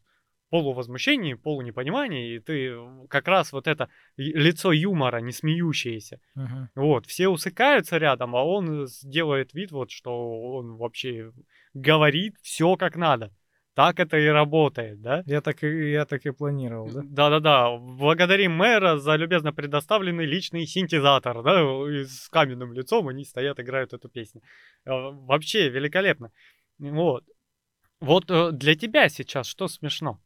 полувозмущении, полунепонимании, и ты как раз вот это лицо юмора, не смеющееся, Мгм. вот, все усыкаются рядом, а он делает вид вот, что он вообще говорит все как надо. Так это и работает, да? Я так и я так и планировал, да? Да-да-да. Благодарим мэра за любезно предоставленный личный синтезатор, да, с каменным лицом они стоят, играют эту песню. Э, Вообще великолепно. Вот. Вот э, для тебя сейчас что смешно?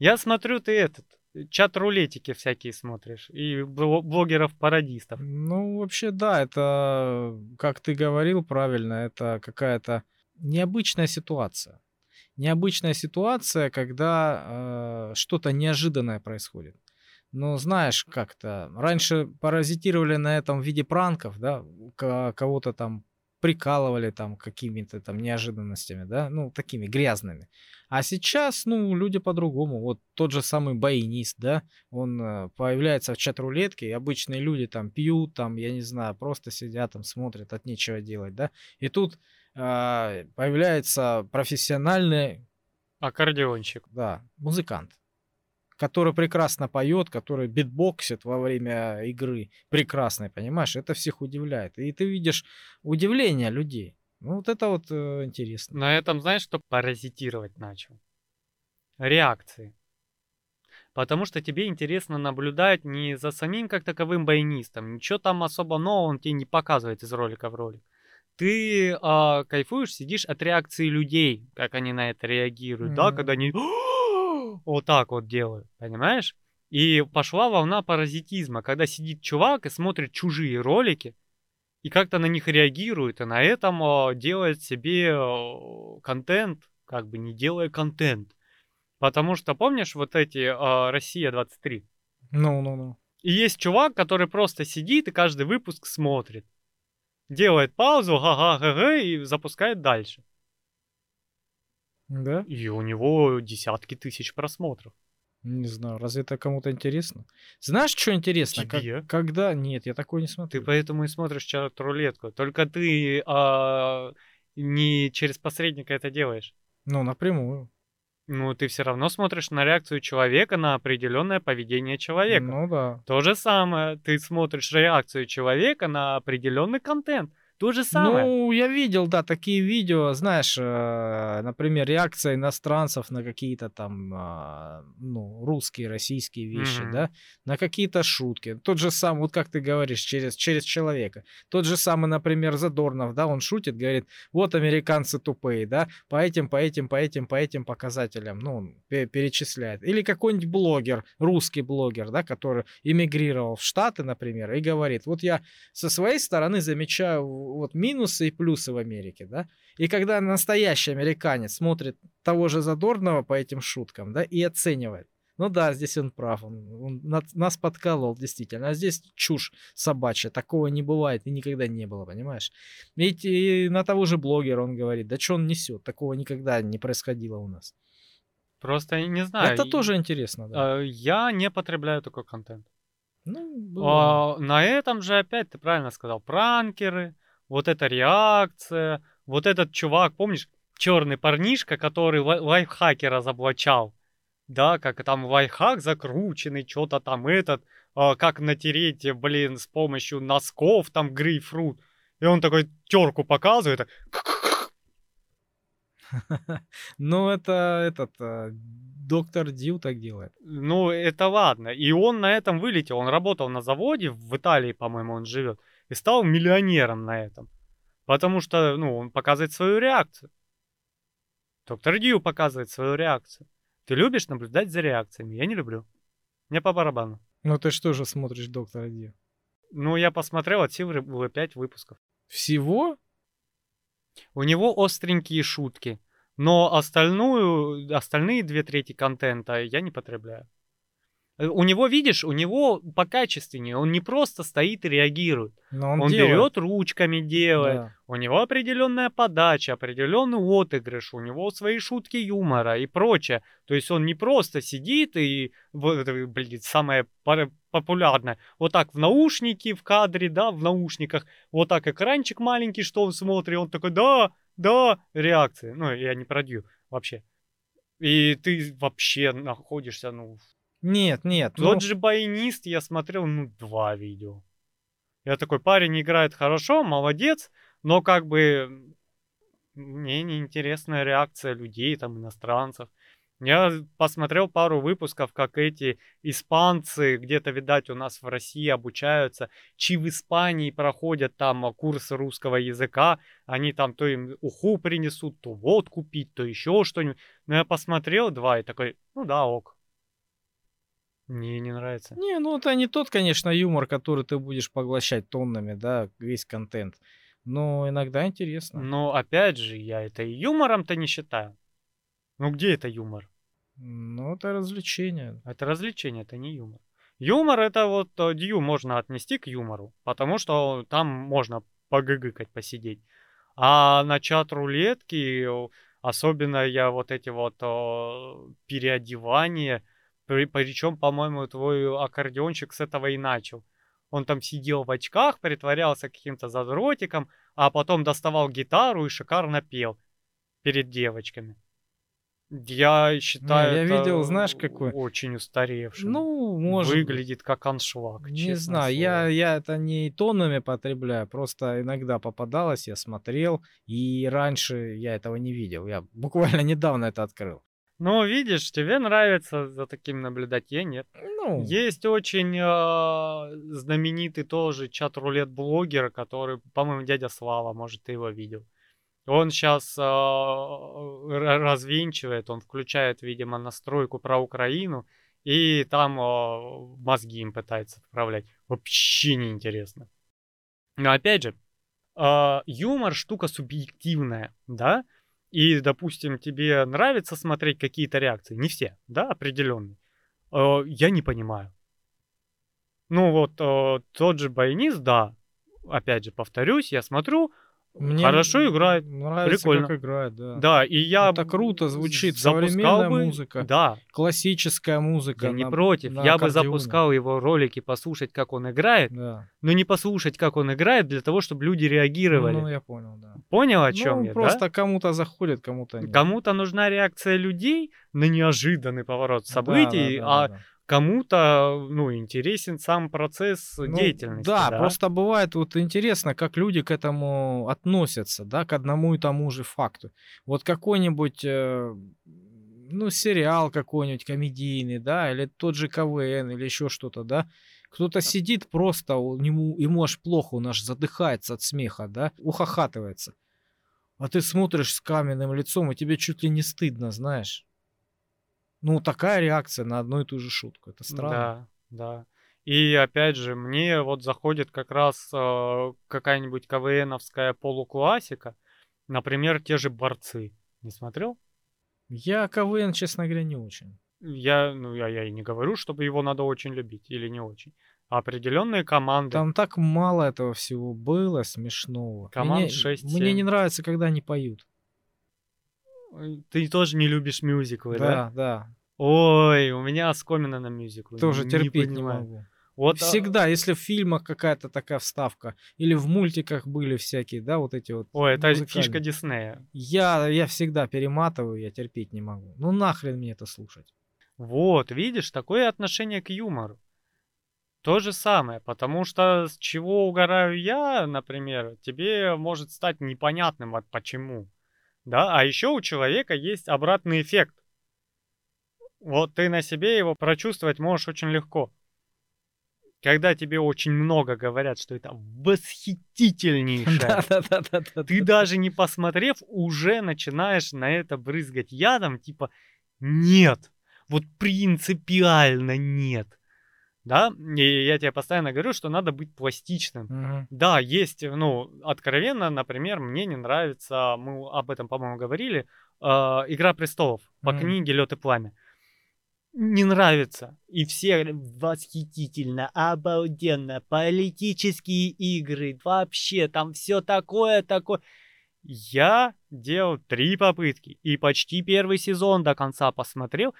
Я смотрю, ты этот, чат-рулетики всякие смотришь, и бл- блогеров-пародистов. Ну, вообще, да, это, как ты говорил правильно, это какая-то необычная ситуация. Необычная ситуация, когда э, что-то неожиданное происходит. Но знаешь, как-то раньше паразитировали на этом в виде пранков, да, ко- кого-то там прикалывали там какими-то там неожиданностями, да, ну, такими грязными. А сейчас, ну, люди по-другому. Вот тот же самый баянист, да, он э, появляется в чат-рулетке, и обычные люди там пьют, там, я не знаю, просто сидят там, смотрят, от нечего делать, да. И тут а, появляется профессиональный, Аккордеонщик. да, музыкант, который прекрасно поет, который битбоксит во время игры, прекрасный, понимаешь, это всех удивляет. И ты видишь удивление людей. Ну, вот это вот э, интересно. На этом, знаешь, что паразитировать начал? Реакции. Потому что тебе интересно наблюдать не за самим как таковым баянистом. Ничего там особо нового он тебе не показывает из ролика в ролик. Ты а, кайфуешь, сидишь от реакции людей, как они на это реагируют, да, Мгм. когда они вот так вот делают, понимаешь? И пошла волна паразитизма, когда сидит чувак и смотрит чужие ролики, и как-то на них реагирует, и на этом а, делает себе а, контент, как бы не делая контент. Потому что, помнишь, вот эти а, «Россия 23»? Ну, ну, ну. И есть чувак, который просто сидит и каждый выпуск смотрит. Делает паузу, га-га-га-га, и запускает дальше. Да? И у него десятки тысяч просмотров. Не знаю, разве это кому-то интересно? Знаешь, что интересно? Как- Тебе? когда... Нет, я такое не смотрю. Ты поэтому и смотришь чат-рулетку. Только ты а, не через посредника это делаешь. Ну, напрямую. Ну, ты все равно смотришь на реакцию человека на определенное поведение человека. Ну да. То же самое, ты смотришь реакцию человека на определенный контент. То же самое. Ну, я видел, да, такие видео, знаешь, э, например, реакция иностранцев на какие-то там, а, ну, русские, российские вещи, Мгм. да, на какие-то шутки. Тот же самый, вот как ты говоришь, через, через человека. Тот же самый, например, Задорнов, да, он шутит, говорит, вот американцы тупые, да, по этим, по этим, по этим, по этим показателям, ну, он пе- перечисляет. Или какой-нибудь блогер, русский блогер, да, который эмигрировал в Штаты, например, и говорит, вот я со своей стороны замечаю вот минусы и плюсы в Америке, да. И когда настоящий американец смотрит того же Задорнова по этим шуткам, да, и оценивает. Ну да, здесь он прав, он, он нас подкалывал, действительно. А здесь чушь собачья, такого не бывает и никогда не было, понимаешь? Ведь и на того же блогера он говорит, да что он несет, такого никогда не происходило у нас. Просто не знаю. Это тоже интересно, да. а, Я не потребляю такой контент. Ну. А, на этом же опять ты правильно сказал, пранкеры, вот эта реакция, вот этот чувак, помнишь, черный парнишка, который лай- лайфхаки разоблачал, да, как там лайфхак закрученный, что-то там этот, а, как натереть, блин, с помощью носков там грейпфрут, и он такой терку показывает, Ну, это этот а, доктор Дью так делает. ну это ладно, и он на этом вылетел, он работал на заводе, в Италии, по-моему, он живет, и стал миллионером на этом, потому что, ну, он показывает свою реакцию. Доктор Дью показывает свою реакцию. Ты любишь наблюдать за реакциями? Я не люблю. Мне по барабану. Ну ты что же смотришь доктора Дью? Ну, я посмотрел от силы было 5 выпусков. Всего? У него остренькие шутки. Но остальную, остальные две трети контента я не потребляю. Э, у него, видишь, у него покачественнее. Он не просто стоит и реагирует. Но он, Он, делает. берет ручками, делает. Да. У него определенная подача, определенный отыгрыш, у него свои шутки юмора и прочее. То есть он не просто сидит и, блин, самое популярное, вот так в наушники в кадре, да, в наушниках, вот так экранчик маленький, что он смотрит, он такой, да, да, реакции. Ну, я не продью вообще. И ты вообще находишься, ну, Нет, нет. ну, тот же баянист я смотрел, ну, два видео. Я такой, парень играет хорошо, молодец, но как бы мне неинтересная реакция людей, там, иностранцев. Я посмотрел пару выпусков, как эти испанцы где-то, видать, у нас в России обучаются, чи в Испании проходят там а, курсы русского языка, они там то им уху принесут, то водку пить, то еще что-нибудь. Но я посмотрел два и такой, ну да, ок. Мне не нравится. Не, ну это не тот, конечно, юмор, который ты будешь поглощать тоннами, да, весь контент. Но иногда интересно. Но опять же, я это и юмором-то не считаю. Ну где это юмор? Ну, это развлечение. Это развлечение, это не юмор. Юмор это вот э, Дью можно отнести к юмору, потому что там можно погыгыкать, посидеть. А на чат рулетки, особенно я вот эти вот э, переодевания, причем, по-моему, твой аккордеончик с этого и начал. Он там сидел в очках, притворялся каким-то задротиком, а потом доставал гитару и шикарно пел перед девочками. Я считаю, я это видел, знаешь, какой? очень устаревшим. Ну, может. Выглядит как аншлаг. Не знаю, слово. я, я это не тоннами потребляю, просто иногда попадалось, я смотрел, и раньше я этого не видел. Я буквально недавно это открыл. Ну, видишь, тебе нравится за таким наблюдать, я нет. Ну, Есть очень э, знаменитый тоже чат-рулет-блогер, который, по-моему, дядя Слава, может, ты его видел. Он сейчас развенчивает, он включает, видимо, настройку про Украину, и там э, мозги им пытается отправлять. Вообще неинтересно. Но опять же, э, юмор штука субъективная, да? И, допустим, тебе нравится смотреть какие-то реакции, не все, да, определенные. Э, я не понимаю. Ну вот э, тот же баянист, да, опять же повторюсь, я смотрю, мне хорошо играет, Нравится, прикольно. как играет, да. да, и я Это круто звучит, запускал современная бы- музыка. Да, Классическая музыка. я не на- против. на Я бы аккордеоне. запускал его ролики, послушать, как он играет, Да. но не послушать, как он играет, для того, чтобы люди реагировали. Ну, я понял, да. Понял, о чем ну, я, просто да? кому-то заходит, кому-то нет. Кому-то нужна реакция людей на неожиданный поворот Да, событий, да, да, а да, да. Кому-то, ну, интересен сам процесс Ну, деятельности. Да, да, просто бывает вот интересно, как люди к этому относятся, да, к одному и тому же факту. Вот какой-нибудь, э, ну, сериал какой-нибудь комедийный, да, или тот же КВН, или еще что-то, да, кто-то сидит просто, у- ему, ему аж плохо, он аж задыхается от смеха, да, ухахатывается. А ты смотришь с каменным лицом, и тебе чуть ли не стыдно, знаешь. Ну, такая реакция на одну и ту же шутку. Это странно. Да, да. И опять же, мне вот заходит как раз э, какая-нибудь КВНовская полуклассика, например, те же борцы. Не смотрел? Я КВН, честно говоря, не очень. Я, ну, я, я и не говорю, чтобы его надо очень любить или не очень. А определенные команды. Там так мало этого всего было смешного. Команд мне, шесть, мне семь. не нравится, когда они поют. Ты тоже не любишь мюзиклы, да? Да, да. Ой, у меня оскомина на мюзиклы. Тоже не терпеть не понимаю. могу. Вот а, Всегда, если в фильмах какая-то такая вставка, или в мультиках были всякие, да, вот эти вот. Ой, это музыкальные. фишка Диснея. Я, я всегда перематываю, я терпеть не могу. Ну нахрен мне это слушать. Вот, видишь, такое отношение к юмору. То же самое, потому что с чего угораю я, например, тебе может стать непонятным вот почему. Да, а еще у человека есть обратный эффект. Вот ты на себе его прочувствовать можешь очень легко. когда тебе очень много говорят, что это восхитительнейшее, ты даже не посмотрев, уже начинаешь на это брызгать ядом, типа, нет, вот принципиально нет. Да, и я тебе постоянно говорю, что надо быть пластичным. Мгм. Да, есть, ну, откровенно, например, мне не нравится, мы об этом, по-моему, говорили, а, «Игра престолов» по Мгм. книге «Лед и пламя». Не нравится. И все восхитительно, обалденно, политические игры, вообще там все такое, такое. Я делал три попытки и почти первый сезон до конца посмотрел.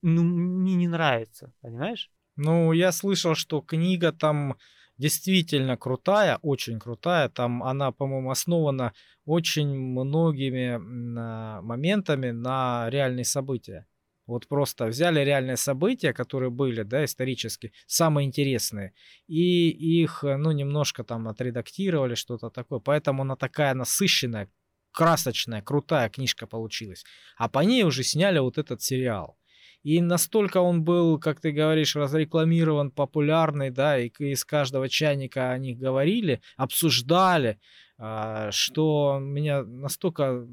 Ну, мне не нравится, понимаешь? Ну, я слышал, что книга там действительно крутая, очень крутая. Там она, по-моему, основана очень многими а, моментами на реальные события. Вот просто взяли реальные события, которые были, да, исторически, самые интересные, и их, ну, немножко там отредактировали, что-то такое. Поэтому она такая насыщенная, красочная, крутая книжка получилась. А по ней уже сняли вот этот сериал. И настолько он был, как ты говоришь, разрекламирован, популярный, да, и из каждого чайника о них говорили, обсуждали, а, что меня настолько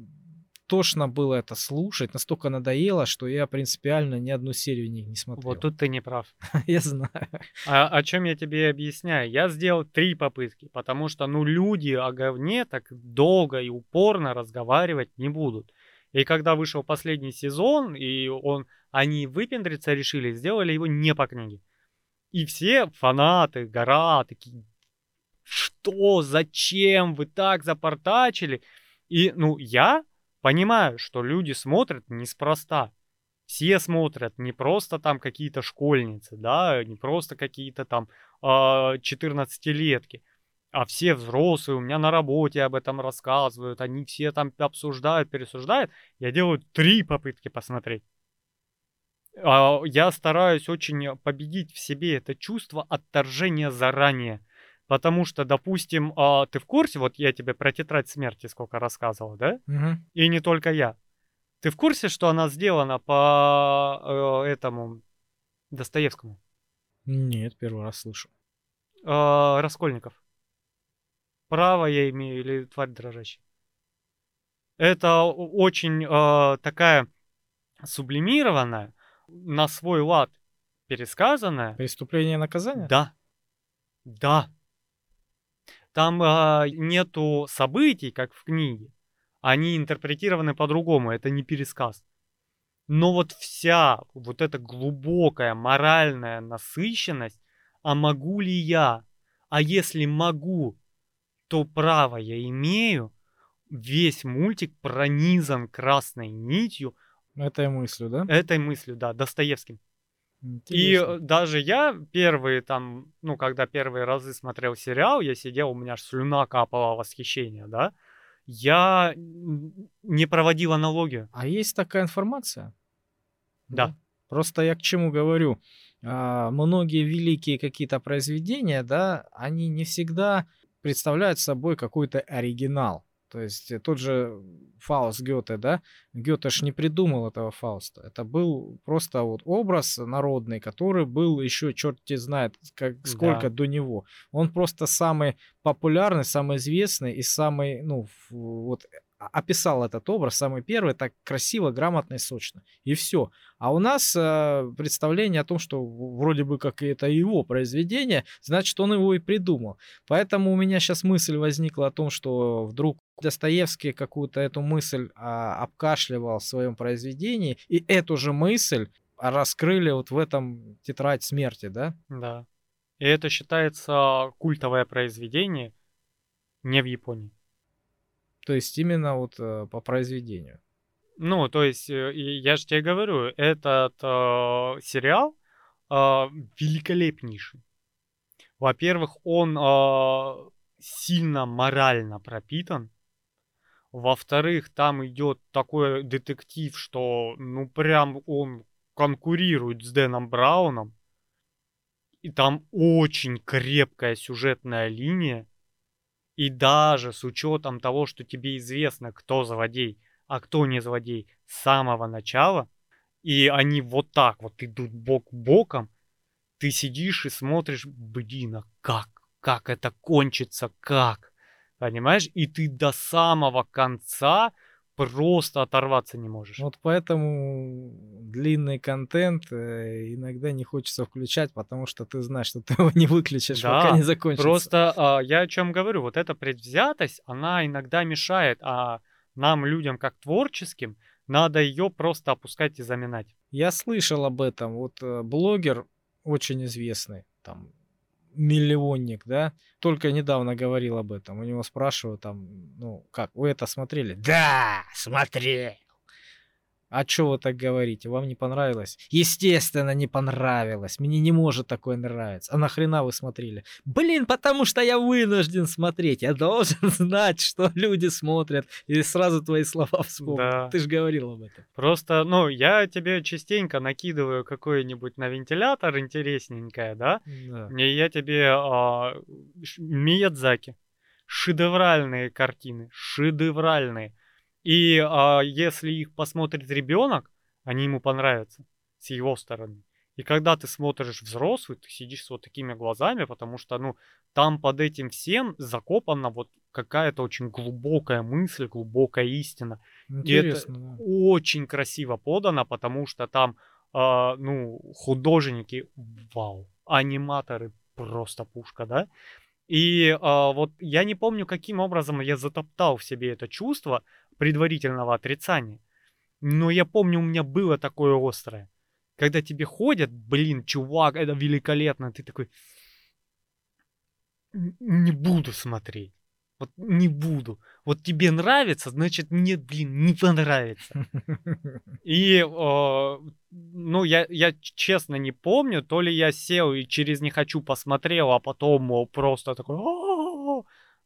тошно было это слушать, настолько надоело, что я принципиально ни одну серию не, не смотрел. Вот тут ты не прав. я знаю. А, о чем я тебе объясняю? Я сделал три попытки, потому что, ну, люди о говне так долго и упорно разговаривать не будут. И когда вышел последний сезон, и он, они выпендриться решили, сделали его не по книге. И все фанаты, гора, такие, что, зачем вы так запортачили? И, ну, я понимаю, что люди смотрят неспроста. Все смотрят, не просто там какие-то школьницы, да, не просто какие-то там а, 14-летки, а все взрослые, у меня на работе об этом рассказывают, они все там обсуждают, пересуждают. Я делаю три попытки посмотреть. А, Я стараюсь очень победить в себе это чувство отторжения заранее. Потому что, допустим, а, ты в курсе, вот я тебе про тетрадь смерти сколько рассказывал, да? Мгм. И не только я. Ты в курсе, что она сделана по э, этому Достоевскому? Нет, первый раз слышу. Раскольников. Право я имею или тварь дрожащая? Это очень э, такая сублимированная, на свой лад пересказанная. Преступление и наказание? Да. Да. Там а, нету событий, как в книге. Они интерпретированы по-другому. Это не пересказ. Но вот вся вот эта глубокая моральная насыщенность, а могу ли я? А если могу, то право я имею. Весь мультик пронизан красной нитью Этой мыслью, да? этой мыслью, да, Достоевским. И Интересно. э, даже я первые там, ну, когда первые разы смотрел сериал, я сидел, у меня аж слюна капала восхищение, да, я не проводил аналогию. А есть такая информация? Да. Просто я к чему говорю. А, Многие великие какие-то произведения, да, они не всегда представляют собой какой-то оригинал. То есть э, тот же Фауст Гёте, да, Гёте ж не придумал этого Фауста. Это был просто вот образ народный, который был еще черти знает как, сколько Да. до него. Он просто самый популярный, самый известный и самый, ну, вот описал этот образ, самый первый, так красиво, грамотно и сочно. И все. А у нас э, представление о том, что вроде бы как это его произведение, значит, он его и придумал. Поэтому у меня сейчас мысль возникла о том, что вдруг Достоевский какую-то эту мысль а, обкашливал в своем произведении, и эту же мысль раскрыли вот в этом тетрадь смерти, да? Да. И это считается культовое произведение не в Японии. То есть именно вот э, по произведению. Ну, то есть, э, я же тебе говорю, этот э, сериал э, великолепнейший. Во-первых, он э, сильно морально пропитан. Во-вторых, там идет такой детектив, что ну прям он конкурирует с Дэном Брауном. И там очень крепкая сюжетная линия. И даже с учетом того, что тебе известно, кто злодей, а кто не злодей с самого начала, и они вот так вот идут бок боком, ты сидишь и смотришь, блин, а как? Как это кончится? Как? Понимаешь? И ты до самого конца просто оторваться не можешь. Вот поэтому длинный контент э, иногда не хочется включать, потому что ты знаешь, что ты его не выключишь, Да, пока не закончится. Просто а, я о чем говорю, вот эта предвзятость, она иногда мешает, а нам, людям как творческим, надо ее просто опускать и заминать. Я слышал об этом. Вот э, блогер очень известный, там миллионник, да, только недавно говорил об этом. У него спрашивают там, ну, как, вы это смотрели? Да, смотрел. А что вы так говорите? Вам не понравилось? Естественно, не понравилось. Мне не может такое нравиться. А нахрена вы смотрели? Блин, потому что я вынужден смотреть. Я должен знать, что люди смотрят. И сразу твои слова вспомнил. Да. Ты же говорил об этом. Просто, ну, я тебе частенько накидываю какой-нибудь на вентилятор интересненькое, да? Да. И я тебе а, Миядзаки. Шедевральные картины. Шедевральные. И а, если их посмотрит ребенок, они ему понравятся с его стороны. И когда ты смотришь взрослый, ты сидишь с вот такими глазами, потому что, ну, там под этим всем закопана вот какая-то очень глубокая мысль, глубокая истина. Интересно, да. Очень красиво подано, потому что там, а, ну, художники, вау, аниматоры просто пушка, да? И а, вот я не помню, каким образом я затоптал в себе это чувство предварительного отрицания. Но я помню, у меня было такое острое. Когда тебе ходят, блин, чувак, это великолепно, ты такой, «Н- не буду смотреть. Вот не буду. Вот тебе нравится, значит мне, блин, не понравится. И, э, ну, я, я честно не помню, то ли я сел и через «не хочу» посмотрел, а потом э, просто такой,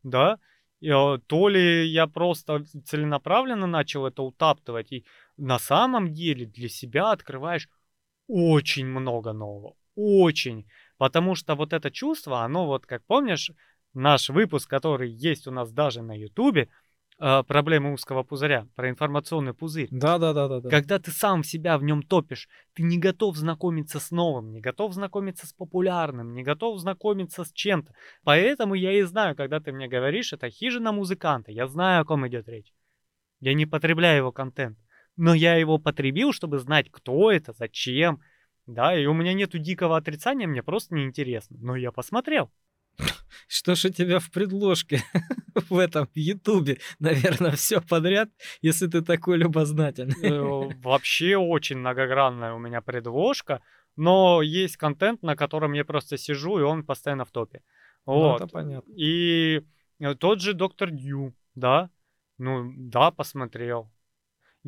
да, то ли я просто целенаправленно начал это утаптывать, и на самом деле для себя открываешь очень много нового, очень. Потому что вот это чувство, оно вот, как помнишь, наш выпуск, который есть у нас даже на Ютубе, э, проблемы узкого пузыря, про информационный пузырь. Да, да, да, да, да. Когда ты сам себя в нем топишь, ты не готов знакомиться с новым, не готов знакомиться с популярным, не готов знакомиться с чем-то. Поэтому я и знаю, когда ты мне говоришь, это хижина музыканта, я знаю, о ком идет речь. Я не потребляю его контент, но я его потребил, чтобы знать, кто это, зачем. Да, и у меня нету дикого отрицания, мне просто неинтересно. Но я посмотрел. Что ж у тебя в предложке в этом Ютубе? Наверное, все подряд, если ты такой любознательный. Э, Вообще очень многогранная у меня предложка, но есть контент, на котором я просто сижу, и он постоянно в топе. Ну, Вот. это понятно. И э, тот же Доктор Дью, да, ну да, посмотрел.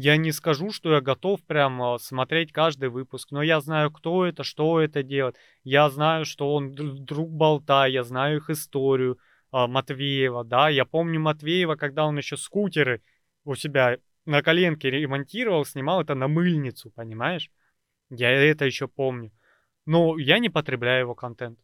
Я не скажу, что я готов прям а, смотреть каждый выпуск, но я знаю, кто это, что это делает. Я знаю, что он др- друг болта, я знаю их историю а, Матвеева, да. Я помню Матвеева, когда он еще скутеры у себя на коленке ремонтировал, снимал это на мыльницу, понимаешь? Я это еще помню. Но я не потребляю его контент.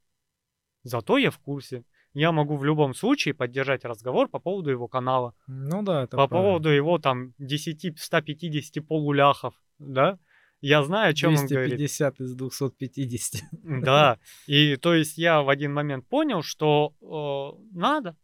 Зато я в курсе. Я могу в любом случае поддержать разговор по поводу его канала, Ну да, это по правильно. поводу его там 10-150 полуляхов, да? Я знаю, о чем он говорит. 250 из 250. Да, и то есть я в один момент понял, что э, надо.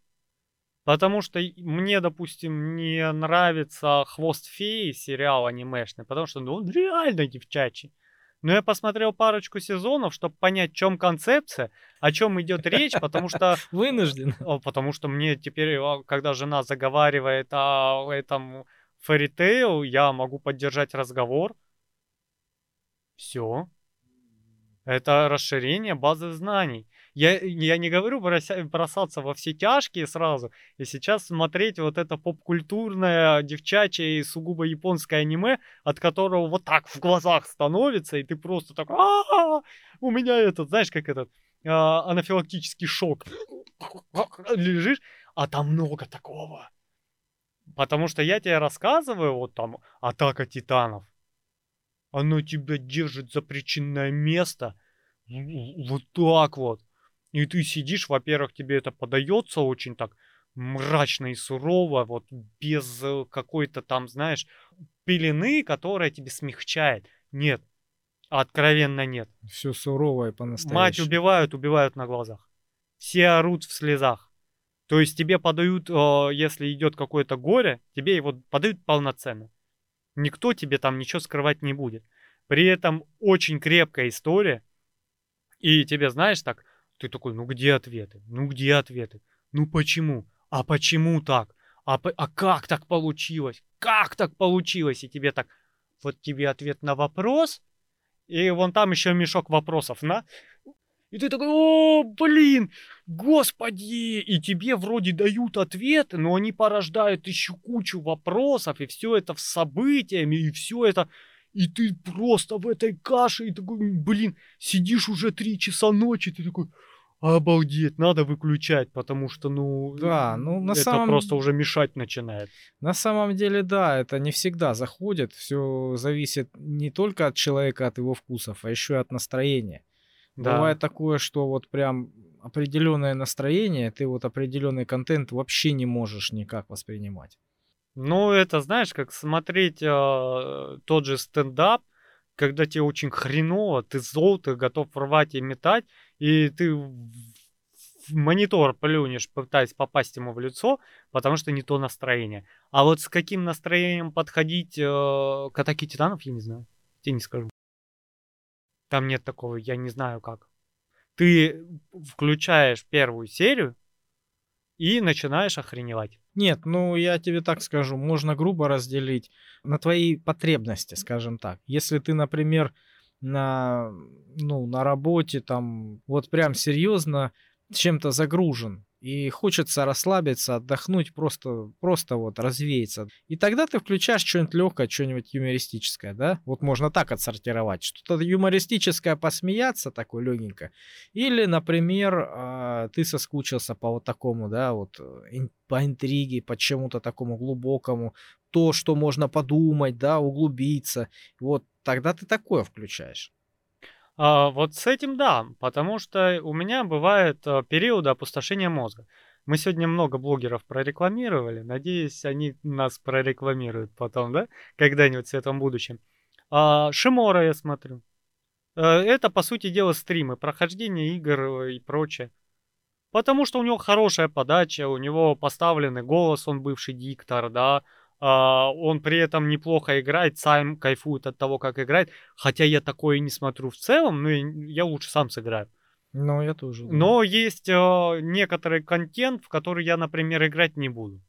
Потому что мне, допустим, не нравится «Хвост феи» сериал анимешный, потому что ну, он реально девчачий. Но я посмотрел парочку сезонов, чтобы понять, в чем концепция, о чем идет речь, потому что Вынужден. Потому что мне теперь, а, когда жена заговаривает о этом Tail, я могу поддержать разговор. Все. Это расширение базы знаний. Я, я не говорю брося- бросаться во все тяжкие сразу, и сейчас смотреть вот это попкультурное, девчачье и сугубо японское аниме, от которого вот так в глазах становится, и ты просто так, у меня этот, знаешь, как этот, а, анафилактический шок. Лежишь, а там много такого. Потому что я тебе рассказываю, вот там, атака титанов. Оно тебя держит за причинное место. Вот так вот. И ты сидишь, во-первых, тебе это подается очень так мрачно и сурово, вот без э, какой-то там, знаешь, пелены, которая тебе смягчает. Нет. Откровенно нет. Все сурово и Мать по-настоящему. убивают, убивают на глазах. Все орут в слезах. То есть тебе подают, э, если идет какое-то горе, тебе его подают полноценно. Никто тебе там ничего скрывать не будет. При этом очень крепкая история. И тебе, знаешь, так, ты такой, ну где ответы? Ну где ответы? Ну почему? А почему так? А, а как так получилось? Как так получилось? И тебе так, вот тебе ответ на вопрос, и вон там еще мешок вопросов, на. И ты такой, о, блин, господи, и тебе вроде дают ответы, но они порождают еще кучу вопросов, и все это с событиями, и все это, и ты просто в этой каше, и такой, блин, сидишь уже три часа ночи, ты такой, обалдеть, надо выключать, потому что, ну, Да, ну, на это самом- просто уже мешать начинает. На самом деле, да, это не всегда заходит. Все зависит не только от человека, от его вкусов, а еще и от настроения. Да. Бывает такое, что вот прям определенное настроение, ты вот определенный контент вообще не можешь никак воспринимать. Ну, это, знаешь, как смотреть э, тот же стендап, когда тебе очень хреново, ты зол, ты готов рвать и метать, и ты в монитор плюнешь, пытаясь попасть ему в лицо, потому что не то настроение. А вот с каким настроением подходить э, к атаке титанов, я не знаю. Тебе не скажу. Там нет такого, я не знаю как. Ты включаешь первую серию и начинаешь охреневать. Нет, ну я тебе так скажу, можно грубо разделить на твои потребности, скажем так. Если ты, например, на, ну, на работе там вот прям серьезно чем-то загружен и хочется расслабиться, отдохнуть, просто, просто вот развеяться. И тогда ты включаешь что-нибудь легкое, что-нибудь юмористическое, да? Вот можно так отсортировать. Что-то юмористическое посмеяться, такое легенько. Или, например, а, ты соскучился по вот такому, да, вот э, по интриге, по чему-то такому глубокому, то, что можно подумать, да, углубиться. Вот тогда ты такое включаешь. А, вот с этим да, потому что у меня бывают а, периоды опустошения мозга. Мы сегодня много блогеров прорекламировали, надеюсь, они нас прорекламируют потом, да, когда-нибудь в светлом будущем. А, Шимора я смотрю. Э, Это, по сути дела, стримы, прохождение игр э, и прочее. Потому что у него хорошая подача, у него поставленный голос, он бывший диктор, да, он при этом неплохо играет, сам кайфует от того, как играет. Хотя я такое не смотрю в целом, но я я лучше сам сыграю. Ну, я тоже. да. Но есть э, некоторый контент, в который я, например, играть не буду.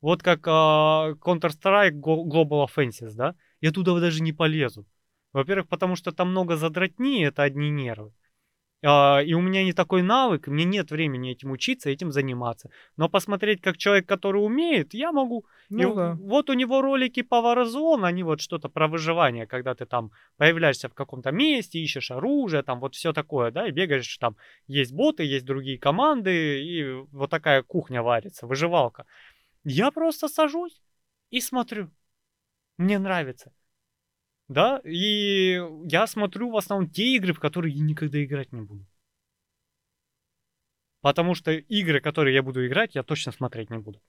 Вот как э, Counter-Strike Global Offensive, да? Я туда даже не полезу. Во-первых, потому что там много задротни, это одни нервы. А, и у меня не такой навык, мне нет времени этим учиться, этим заниматься. Но посмотреть, как человек, который умеет, я могу. И Ну в- да. вот у него ролики по Warzone, они вот что-то про выживание, когда ты там появляешься в каком-то месте, ищешь оружие, там вот все такое, да, и бегаешь, там есть боты, есть другие команды, и вот такая кухня варится, выживалка. Я просто сажусь и смотрю. Мне нравится. Да, и я смотрю в основном те игры, в которые я никогда играть не буду. Потому что игры, которые я буду играть, я точно смотреть не буду.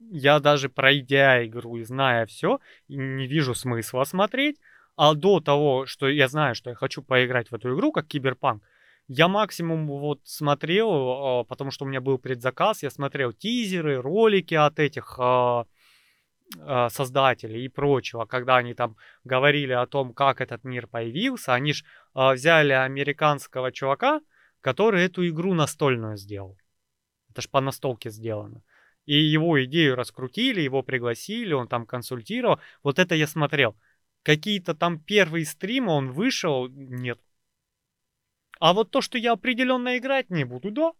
Я даже пройдя игру и зная все, не вижу смысла смотреть. А до того, что я знаю, что я хочу поиграть в эту игру, как Киберпанк, я максимум вот смотрел, а, потому что у меня был предзаказ, я смотрел тизеры, ролики от этих а, создателей и прочего, когда они там говорили о том, как этот мир появился, они ж а, взяли американского чувака, который эту игру настольную сделал. Это ж по настолке сделано. И его идею раскрутили, его пригласили, он там консультировал. Вот это я смотрел. Какие-то там первые стримы он вышел, нет. А вот то, что я определенно играть не буду, да,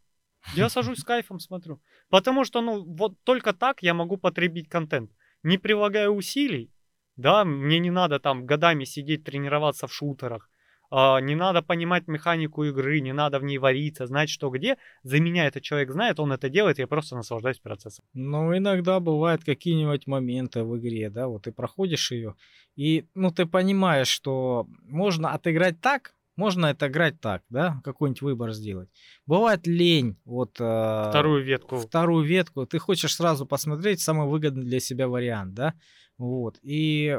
я сажусь с кайфом смотрю. Потому что, ну, вот только так я могу потребить контент. Не прилагая усилий, да, мне не надо там годами сидеть, тренироваться в шутерах. а, не надо понимать механику игры, не надо в ней вариться, знать, что где. За меня этот человек знает, он это делает, я просто наслаждаюсь процессом. Ну, иногда бывают какие-нибудь моменты в игре, да, вот ты проходишь ее, и, ну, ты понимаешь, что можно отыграть так, можно отыграть так, да, какой-нибудь выбор сделать. Бывает лень, вот... э, Вторую ветку. вторую ветку, ты хочешь сразу посмотреть самый выгодный для себя вариант, да, вот, и,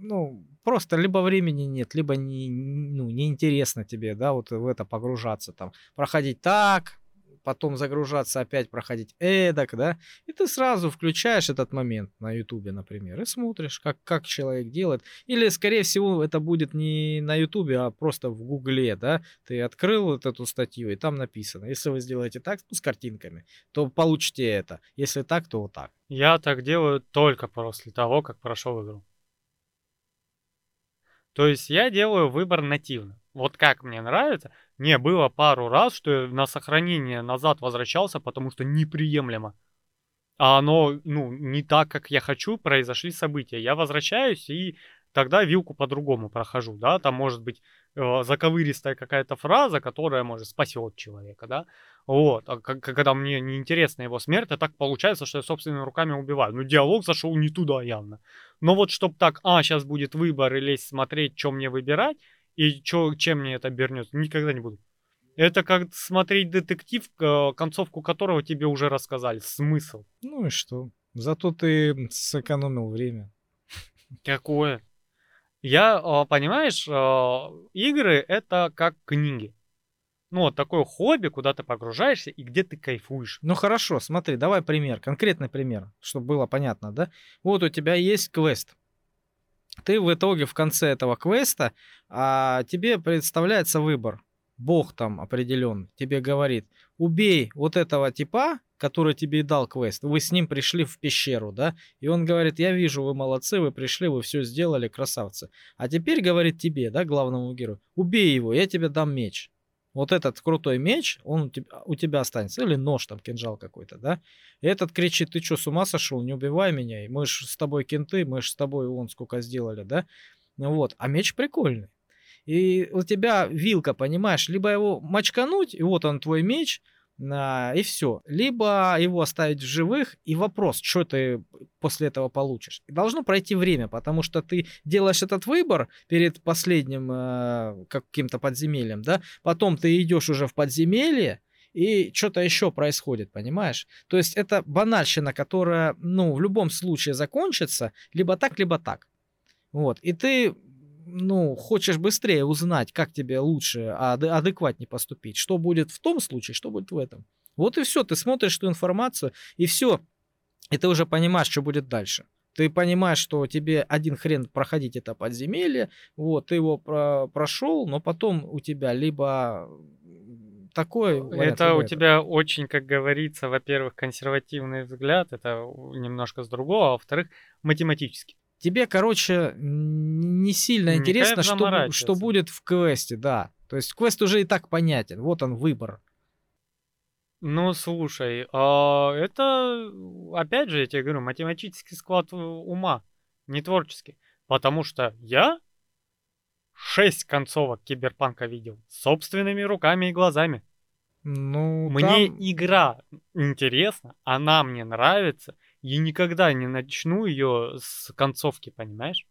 ну, просто либо времени нет, либо не, ну, неинтересно тебе, да, вот в это погружаться, там, проходить так, потом загружаться опять, проходить эдак, да, и ты сразу включаешь этот момент на ютубе, например, и смотришь, как, как человек делает. Или, скорее всего, это будет не на ютубе, а просто в гугле, да, ты открыл вот эту статью, и там написано, если вы сделаете так, ну, с картинками, то получите это, если так, то вот так. Я так делаю только после того, как прошел игру. То есть я делаю выбор нативно. Вот как мне нравится. Не, было пару раз, что на сохранение назад возвращался, потому что неприемлемо. А оно, ну, не так, как я хочу, произошли события. Я возвращаюсь и тогда вилку по-другому прохожу, да, там может быть э, заковыристая какая-то фраза, которая, может, спасет человека, да, вот, а когда мне неинтересна его смерть, а так получается, что я собственными руками убиваю. Ну, диалог зашел не туда явно. Но вот чтоб так, а, сейчас будет выбор и лезть смотреть, что мне выбирать, и чё, чем мне это обернется, никогда не буду. Это как смотреть детектив, концовку которого тебе уже рассказали. Смысл. Ну и что? Зато ты сэкономил время. Какое? Я, а, понимаешь, а, игры это как книги. Ну, вот такое хобби, куда ты погружаешься и где ты кайфуешь. Ну хорошо, смотри, давай пример, конкретный пример, чтобы было понятно, да? Вот у тебя есть квест. Ты в итоге в конце этого квеста, а тебе представляется выбор. Бог там определен тебе говорит, убей вот этого типа, который тебе и дал квест. Вы с ним пришли в пещеру, да? И он говорит, я вижу, вы молодцы, вы пришли, вы все сделали, красавцы. А теперь говорит тебе, да, главному герою, убей его, я тебе дам меч. Вот этот крутой меч, он у тебя, у тебя останется. Или нож там, кинжал какой-то, да? И этот кричит, ты что, с ума сошел? Не убивай меня. Мы же с тобой кенты, мы же с тобой вон сколько сделали, да? Ну вот. А меч прикольный. И у тебя вилка, понимаешь, либо его мочкануть, и вот он твой меч, и все. Либо его оставить в живых, и вопрос, что ты после этого получишь. Должно пройти время, потому что ты делаешь этот выбор перед последним э, каким-то подземельем, да, потом ты идешь уже в подземелье, и что-то еще происходит, понимаешь? То есть это банальщина, которая, ну, в любом случае закончится либо так, либо так. Вот. И ты ну, хочешь быстрее узнать, как тебе лучше, а адекватнее поступить, что будет в том случае, что будет в этом. Вот и все, ты смотришь эту информацию, и все, и ты уже понимаешь, что будет дальше. Ты понимаешь, что тебе один хрен проходить это подземелье, вот, ты его про прошел, но потом у тебя либо такой Это у это. тебя очень, как говорится, во-первых, консервативный взгляд, это немножко с другого, а во-вторых, математический. Тебе, короче, не сильно интересно, что, что будет в квесте, да. То есть квест уже и так понятен. Вот он выбор. Ну, слушай, а это, опять же, я тебе говорю, математический склад ума, не творческий. Потому что я шесть концовок киберпанка видел собственными руками и глазами. Ну, мне там... игра интересна, она мне нравится, я никогда не начну ее с концовки, понимаешь?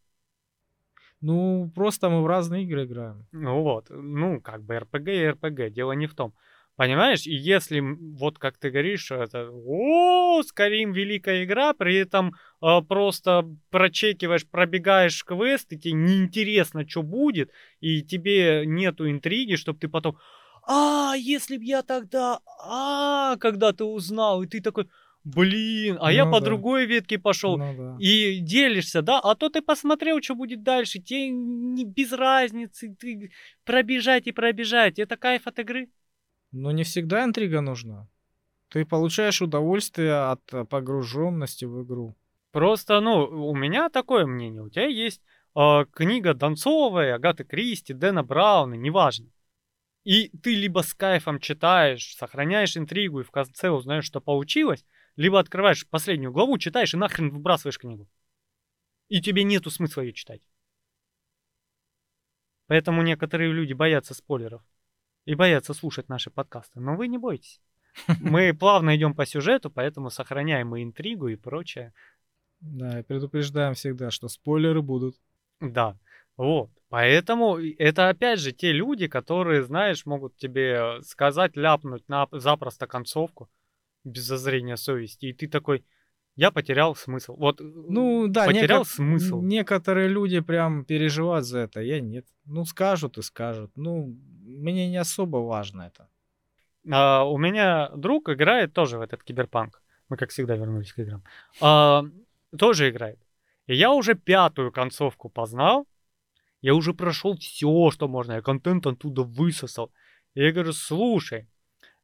Ну, просто мы в разные игры играем. Ну вот, ну, как бы РПГ и РПГ, дело не в том. Понимаешь, и если, вот как ты говоришь, это, о, Скарим великая игра, при этом э, просто прочекиваешь, пробегаешь квест, и тебе неинтересно, что будет, и тебе нету интриги, чтобы ты потом, а, если б я тогда, а, когда ты узнал, и ты такой, Блин, а ну, я по да. другой ветке пошел. Ну, да. И делишься, да? А то ты посмотрел, что будет дальше. Тебе не, без разницы. Ты пробежать и пробежать. Это кайф от игры. Но не всегда интрига нужна. Ты получаешь удовольствие от э, погруженности в игру. Просто, ну, у меня такое мнение. У тебя есть э, книга Донцовая, Агаты Кристи, Дэна Брауна, неважно. И ты либо с кайфом читаешь, сохраняешь интригу и в конце узнаешь, что получилось, либо открываешь последнюю главу, читаешь и нахрен выбрасываешь книгу. И тебе нету смысла ее читать. Поэтому некоторые люди боятся спойлеров и боятся слушать наши подкасты. Но вы не бойтесь. Мы плавно идем по сюжету, поэтому сохраняем и интригу и прочее. Да, и предупреждаем всегда, что спойлеры будут. Да, вот. Поэтому это опять же те люди, которые, знаешь, могут тебе сказать, ляпнуть на запросто концовку без зазрения совести. И ты такой, я потерял смысл. Вот, э, Ну да, потерял неко- смысл. некоторые люди прям переживают за это, я нет. Ну скажут и скажут. Ну, мне не особо важно это. А, у меня друг играет тоже в этот киберпанк. Мы, как всегда, вернулись к играм. А, тоже играет. И я уже пятую концовку познал. Я уже прошел все, что можно. Я контент оттуда высосал. И я говорю, слушай.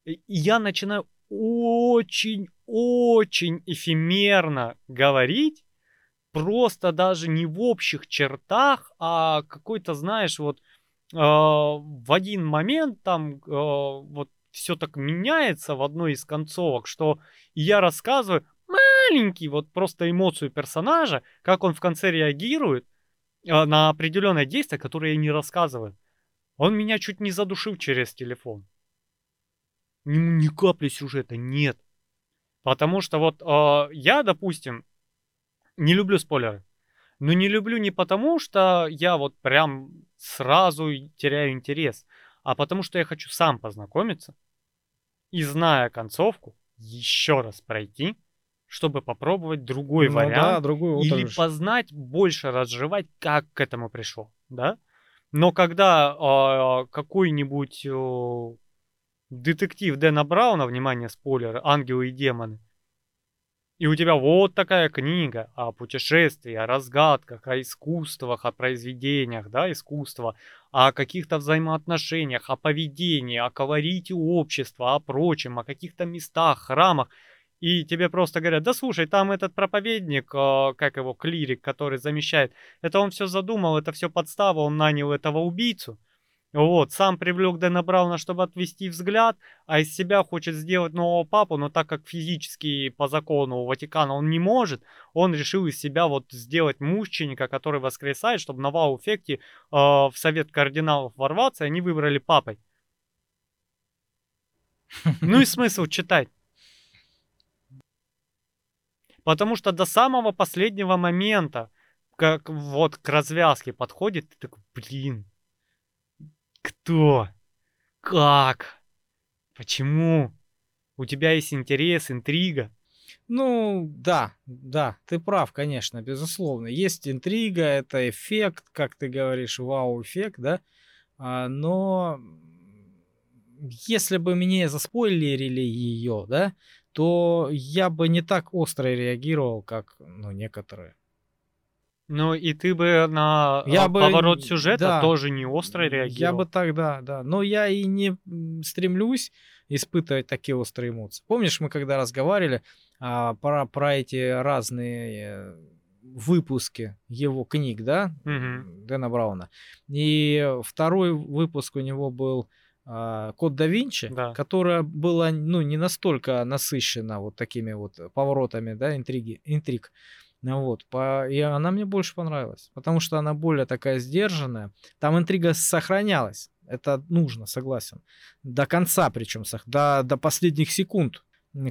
И я начинаю очень-очень эфемерно говорить. Просто даже не в общих чертах, а какой-то, знаешь, вот а, в один момент там а, вот все так меняется в одной из концовок, что я рассказываю маленький вот просто эмоцию персонажа, как он в конце реагирует а, на определенное действие, которое я не рассказываю. Он меня чуть не задушил через телефон. Ни, ни капли сюжета нет. Потому что вот а, я, допустим, не люблю спойлеры. Но не люблю не потому, что я вот прям сразу теряю интерес, а потому что я хочу сам познакомиться и, зная концовку, еще раз пройти, чтобы попробовать другой Ну да, вариант другой опыт или же. познать, больше разжевать, как к этому пришел, да? Но когда а, какой-нибудь о, детектив Дэна Брауна, внимание, спойлеры, ангелы и демоны, и у тебя вот такая книга о путешествии, о разгадках, о искусствах, о произведениях, да, искусства, о каких-то взаимоотношениях, о поведении, о колорите общества, о прочем, о каких-то местах, храмах. И тебе просто говорят, да слушай, там этот проповедник, э, как его, клирик, который замещает, это он все задумал, это все подстава, он нанял этого убийцу. Вот, сам привлек Дэна Брауна, чтобы отвести взгляд, а из себя хочет сделать нового папу, но так как физически по закону у Ватикана он не может, он решил из себя вот сделать мученика, который воскресает, чтобы на вау-эффекте э, в совет кардиналов ворваться, и они выбрали папой. Ну и смысл читать. Потому что до самого последнего момента, как вот к развязке подходит, ты такой, блин, кто? Как? Почему? У тебя есть интерес, интрига. Ну, да, да, ты прав, конечно, безусловно. Есть интрига, это эффект, как ты говоришь, вау-эффект, да. А, но если бы мне заспойлерили ее, да, то я бы не так остро реагировал, как, ну, некоторые. Ну и ты бы на Я а, бы поворот н- сюжета да. тоже не остро Я реагировал. бы так, да, да. Но я и не стремлюсь испытывать такие острые эмоции. Помнишь, мы когда разговаривали а, про, про эти разные выпуски его книг, да, Мгм. Дэна Брауна. И второй выпуск у него был а, Код да Винчи, Да. которая была ну, не настолько насыщена вот такими вот поворотами, да, интриги, интриг. Ну Вот, и она мне больше понравилась, потому что она более такая сдержанная. Там интрига сохранялась, это нужно, согласен. До конца причем, до, до последних секунд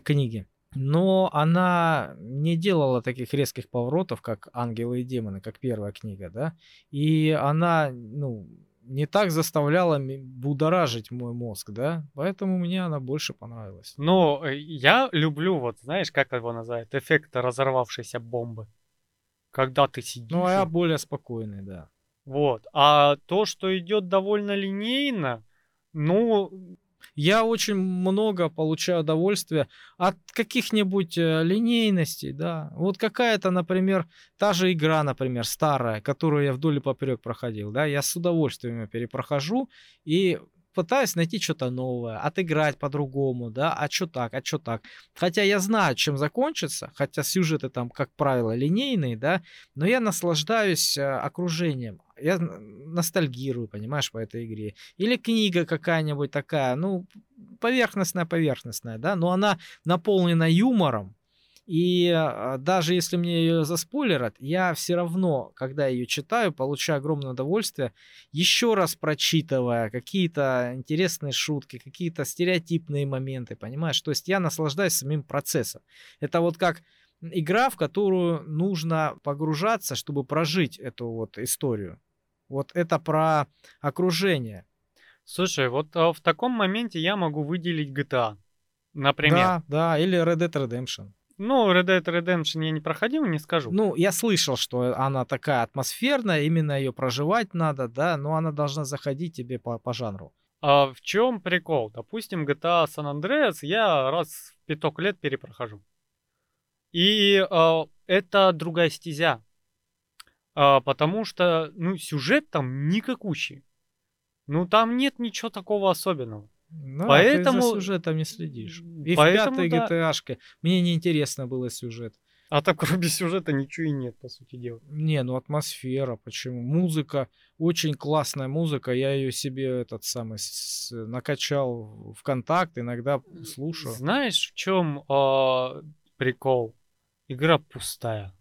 книги. Но она не делала таких резких поворотов, как «Ангелы и демоны», как первая книга, да. И она, ну, не так заставляла будоражить мой мозг, да. Поэтому мне она больше понравилась. Ну, э, я люблю, вот знаешь, как его называют, эффект разорвавшейся бомбы. Когда ты сидишь. Ну, а я более спокойный, да. Вот. А то, что идет довольно линейно, ну, Я очень много получаю удовольствия от каких-нибудь э, линейностей, да. Вот какая-то, например, та же игра, например, старая, которую я вдоль и поперек проходил, да, я с удовольствием ее перепрохожу и пытаюсь найти что-то новое, отыграть по-другому, да, а что так, а что так. Хотя я знаю, чем закончится, хотя сюжеты там, как правило, линейные, да, но я наслаждаюсь э, окружением, я ностальгирую, понимаешь, по этой игре. Или книга какая-нибудь такая, ну, поверхностная-поверхностная, да, но она наполнена юмором. И а, даже если мне ее заспойлерят, я все равно, когда ее читаю, получаю огромное удовольствие, еще раз прочитывая какие-то интересные шутки, какие-то стереотипные моменты, понимаешь? То есть я наслаждаюсь самим процессом. Это вот как игра, в которую нужно погружаться, чтобы прожить эту вот историю. Вот это про окружение. слушай, вот а, в таком моменте я могу выделить GTA. Например. Да, да, или Red Dead Redemption. Ну, Red Dead Redemption я не проходил, не скажу. Ну, я слышал, что она такая атмосферная, именно ее проживать надо, да, но она должна заходить тебе по, по жанру. А в чем прикол? Допустим, GTA San Andreas я раз в пяток лет перепрохожу. И а, это другая стезя. А, потому что, ну, сюжет там никакущий. Ну, там нет ничего такого особенного. Ну, Поэтому- ты за сюжетом не следишь. И Поэтому, в пятой да. GTA-шке мне неинтересно было сюжет. А так кроме сюжета ничего и нет, по сути дела. Не, ну атмосфера, почему? Музыка, очень классная музыка, я ее себе этот самый с- накачал в контакт, иногда слушаю. Знаешь, в чем а, прикол? Игра пустая.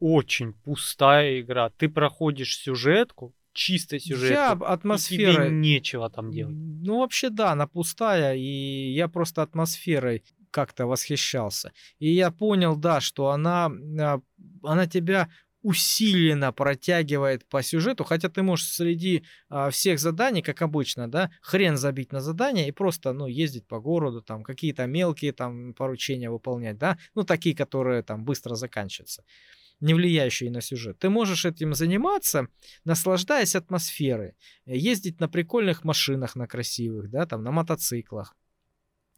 Очень пустая игра. Ты проходишь сюжетку, чисто сюжетку, Я и тебе нечего там делать. Ну, вообще, да, она пустая, и я просто атмосферой как-то восхищался. И я понял, да, что она, а, она тебя усиленно протягивает по сюжету, хотя ты можешь среди а, всех заданий, как обычно, да, хрен забить на задания и просто, ну, ездить по городу, там, какие-то мелкие там поручения выполнять, да, ну, такие, которые там быстро заканчиваются, не влияющие на сюжет. Ты можешь этим заниматься, наслаждаясь атмосферой, ездить на прикольных машинах, на красивых, да, там, на мотоциклах.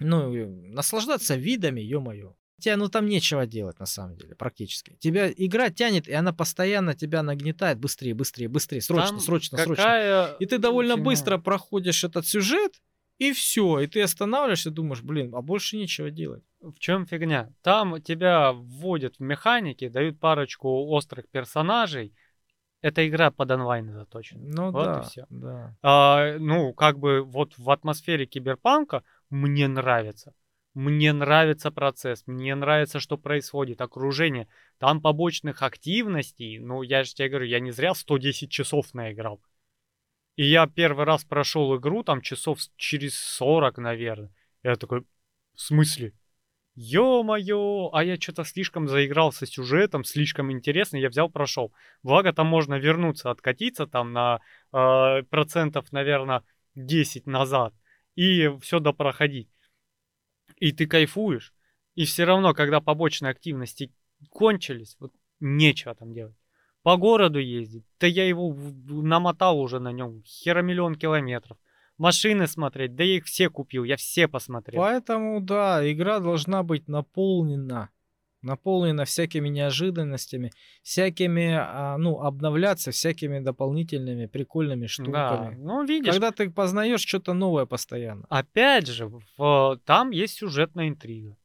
Ну, наслаждаться видами, ё-моё. Тебе, ну, там нечего делать, на самом деле, практически. Тебя игра тянет, и она постоянно тебя нагнетает быстрее, быстрее, быстрее, срочно, Там срочно, срочно. какая И ты довольно фигня. быстро проходишь этот сюжет, и все. И ты останавливаешься и думаешь, блин, а больше нечего делать. В чем фигня? Там тебя вводят в механики, дают парочку острых персонажей. Эта игра под онлайн заточена. Ну Вот и да, всё. да. А, ну, как бы вот в атмосфере киберпанка мне нравится. Мне нравится процесс, мне нравится, что происходит, окружение. Там побочных активностей, ну, я же тебе говорю, я не зря 110 часов наиграл. И я первый раз прошел игру, там часов через 40, наверное. Я такой, в смысле? Ё-моё, а я что-то слишком заигрался сюжетом, слишком интересно, я взял, прошел. Благо там можно вернуться, откатиться там на э, процентов, наверное, 10 назад и все допроходить. И ты кайфуешь. И все равно, когда побочные активности кончились, вот нечего там делать. По городу ездить, да я его намотал уже на нем хера миллион километров. Машины смотреть, да я их все купил, я все посмотрел. Поэтому, да, игра должна быть наполнена. Наполнена всякими неожиданностями, всякими, а, ну, обновляться всякими дополнительными прикольными Да, штуками. ну видишь, Когда ты познаешь что-то новое постоянно. опять же, в- там есть сюжетная интрига.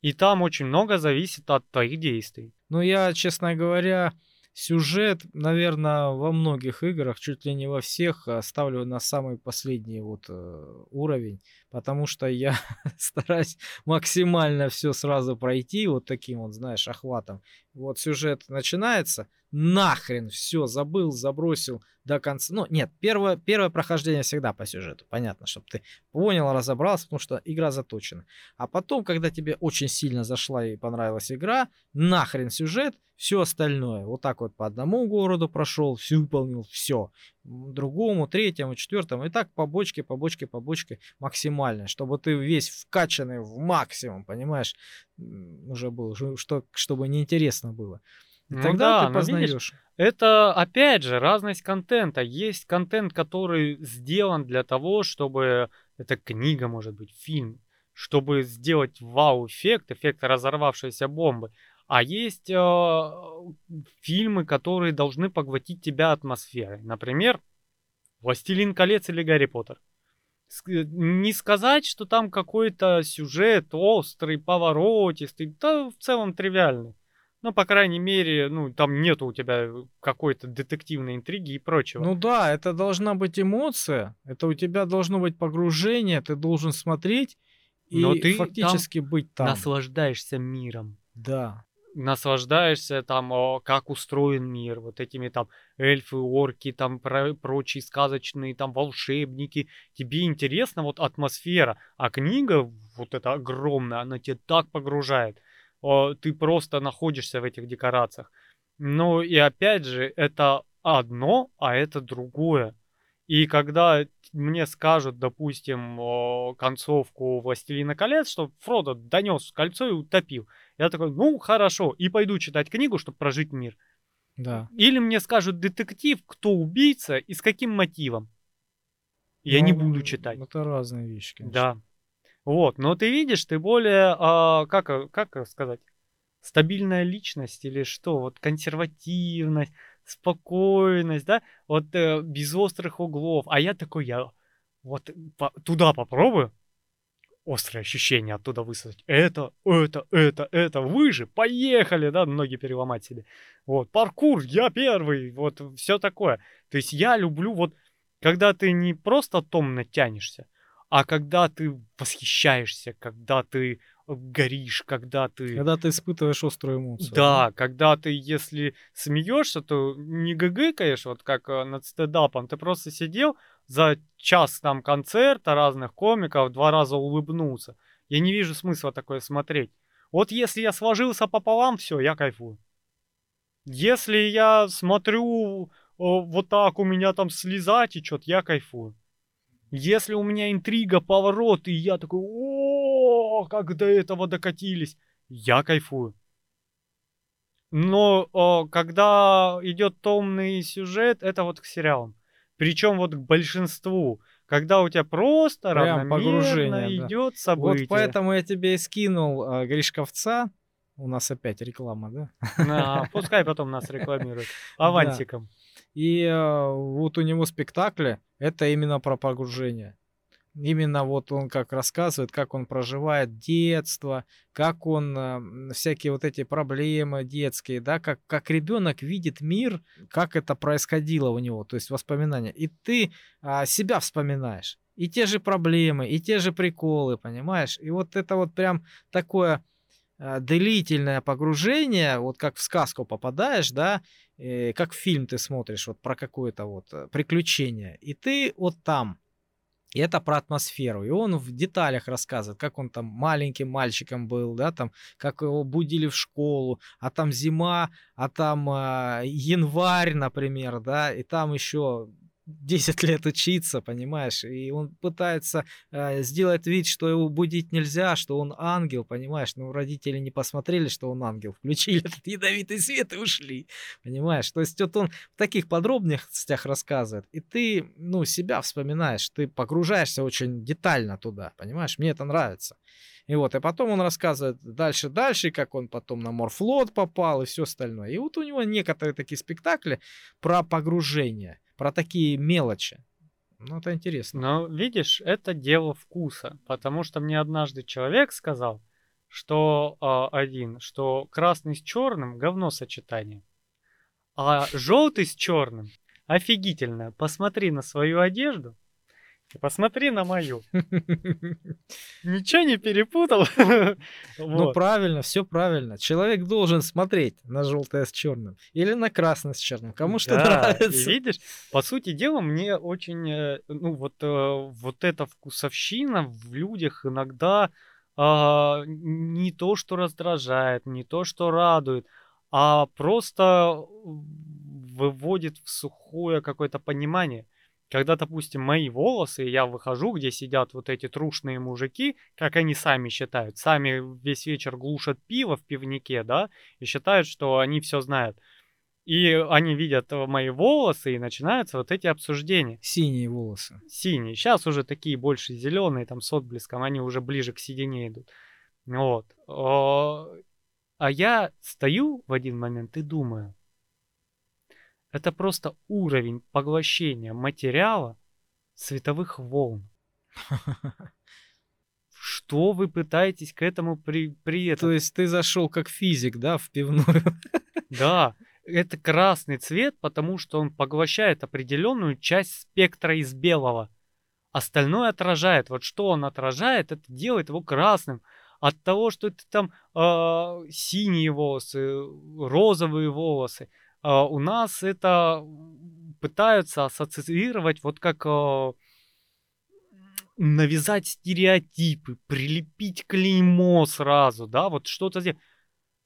И там очень много зависит от твоих действий. Но я, честно говоря, сюжет, наверное, во многих играх, чуть ли не во всех, а, ставлю на самый последний вот э, уровень, потому что я стараюсь максимально все сразу пройти вот таким вот, знаешь, охватом. Вот сюжет начинается, нахрен все забыл, забросил до конца. Ну, нет, первое, первое прохождение всегда по сюжету, понятно, чтобы ты понял, разобрался, потому что игра заточена. А потом, когда тебе очень сильно зашла и понравилась игра, нахрен сюжет, все остальное. Вот так вот по одному городу прошел, все выполнил, все. Другому, третьему, четвертому. И так по бочке, по бочке, по бочке максимально, чтобы ты весь вкачанный в максимум, понимаешь, уже был, что, чтобы неинтересно было. И Ну тогда да, ты видишь, познаешь. Это, опять же, разность контента. Есть контент, который сделан для того, чтобы... Это книга, может быть, фильм. Чтобы сделать вау-эффект, эффект разорвавшейся бомбы. А есть э, фильмы, которые должны поглотить тебя атмосферой. Например, «Властелин колец» или «Гарри Поттер». Э, Не сказать, что там какой-то сюжет острый, поворотистый, да в целом тривиальный. Ну, по крайней мере, ну, там нету у тебя какой-то детективной интриги и прочего. Ну да, это должна быть эмоция, это у тебя должно быть погружение, ты должен смотреть и Но ты там фактически быть там. Наслаждаешься миром. Да. Наслаждаешься там, о, как устроен мир, вот этими там эльфы, орки, там про- прочие сказочные там волшебники. Тебе интересна вот атмосфера, а книга вот эта огромная, она тебя так погружает. О, Ты просто находишься в этих декорациях. Ну и опять же, это одно, а это другое. И когда мне скажут, допустим, концовку «Властелина колец», что Фродо донес кольцо и утопил, я такой, ну, хорошо, и пойду читать книгу, чтобы прожить мир. Да. Или мне скажут детектив, кто убийца и с каким мотивом. Я не Ну, буду читать. Это разные вещи, конечно. Да. Вот, но ты видишь, ты более, а, как, э, как сказать, стабильная личность или что, вот консервативность, спокойность, да, вот э, без острых углов. А я такой, я вот по- туда попробую, острые ощущения оттуда высосать. Это, это, это, это, вы же, поехали, да, ноги переломать себе. Вот, паркур, я первый, вот, все такое. То есть я люблю вот, когда ты не просто томно тянешься, а когда ты восхищаешься, когда ты горишь, когда ты... Когда ты испытываешь острую эмоцию. Да, когда ты, если смеешься, то не гыгыкаешь, вот как э, над стендапом. Ты просто сидел за час там концерта разных комиков, два раза улыбнулся. Я не вижу смысла такое смотреть. Вот если я сложился пополам, все, я кайфую. Если я смотрю вот так, у меня там слеза течет, я кайфую. Если у меня интрига, поворот, и я такой, о, как до этого докатились, я кайфую. Но о, когда идет томный сюжет, это вот к сериалам. Причем вот к большинству. Когда у тебя просто Прям погружение, да. идет событие. Вот поэтому я тебе и скинул э, Гришковца. У нас опять реклама, да? А, пускай потом нас рекламируют. Авансиком. И э, вот у него спектакли это именно про погружение. Именно вот он как рассказывает, как он проживает детство, как он м, всякие вот эти проблемы детские, да, как, как ребенок видит мир, как это происходило у него, то есть воспоминания. И ты а, себя вспоминаешь. И те же проблемы, и те же приколы, понимаешь? И вот это вот прям такое длительное погружение, вот как в сказку попадаешь, да, э, как фильм ты смотришь вот про какое-то вот э, приключение, и ты вот там. И это про атмосферу. И он в деталях рассказывает, как он там маленьким мальчиком был, да, там, как его будили в школу, а там зима, а там а, январь, например, да, и там еще 10 лет учиться, понимаешь, и он пытается э, сделать вид, что его будить нельзя, что он ангел, понимаешь, но родители не посмотрели, что он ангел, включили этот ядовитый свет и ушли, понимаешь, то есть вот он в таких подробностях рассказывает, и ты, ну, себя вспоминаешь, ты погружаешься очень детально туда, понимаешь, мне это нравится. И вот, и потом он рассказывает дальше-дальше, как он потом на морфлот попал и все остальное. И вот у него некоторые такие спектакли про погружение, про такие мелочи. Ну, это интересно. Но видишь, это дело вкуса, потому что мне однажды человек сказал, что а, один, что красный с черным говно сочетание, а желтый с черным офигительно. Посмотри на свою одежду посмотри на мою. Ничего не перепутал. Ну, правильно, все правильно. Человек должен смотреть на желтое с черным или на красное с черным. Кому что нравится. Видишь, по сути дела, мне очень, э, ну вот, э, вот эта вкусовщина в людях иногда а, не то, что раздражает, не то, что радует, а просто выводит в сухое какое-то понимание. Когда, допустим, мои волосы, я выхожу, где сидят вот эти трушные мужики, как они сами считают, сами весь вечер глушат пиво в пивнике, да, и считают, что они все знают. И они видят э, мои волосы, и начинаются вот эти обсуждения. Синие волосы. Синие. Сейчас уже такие больше зеленые, там с отблеском, они уже ближе к седине идут. Вот. А я стою в один момент и думаю, это просто уровень поглощения материала световых волн. Что вы пытаетесь к этому при, при этом? То есть ты зашел как физик, да, в пивную. Да, это красный цвет, потому что он поглощает определенную часть спектра из белого. Остальное отражает. Вот что он отражает, это делает его красным. От того, что это там э, синие волосы, розовые волосы, у нас это пытаются ассоциировать вот как э, навязать стереотипы, прилепить клеймо сразу, да, вот что-то здесь.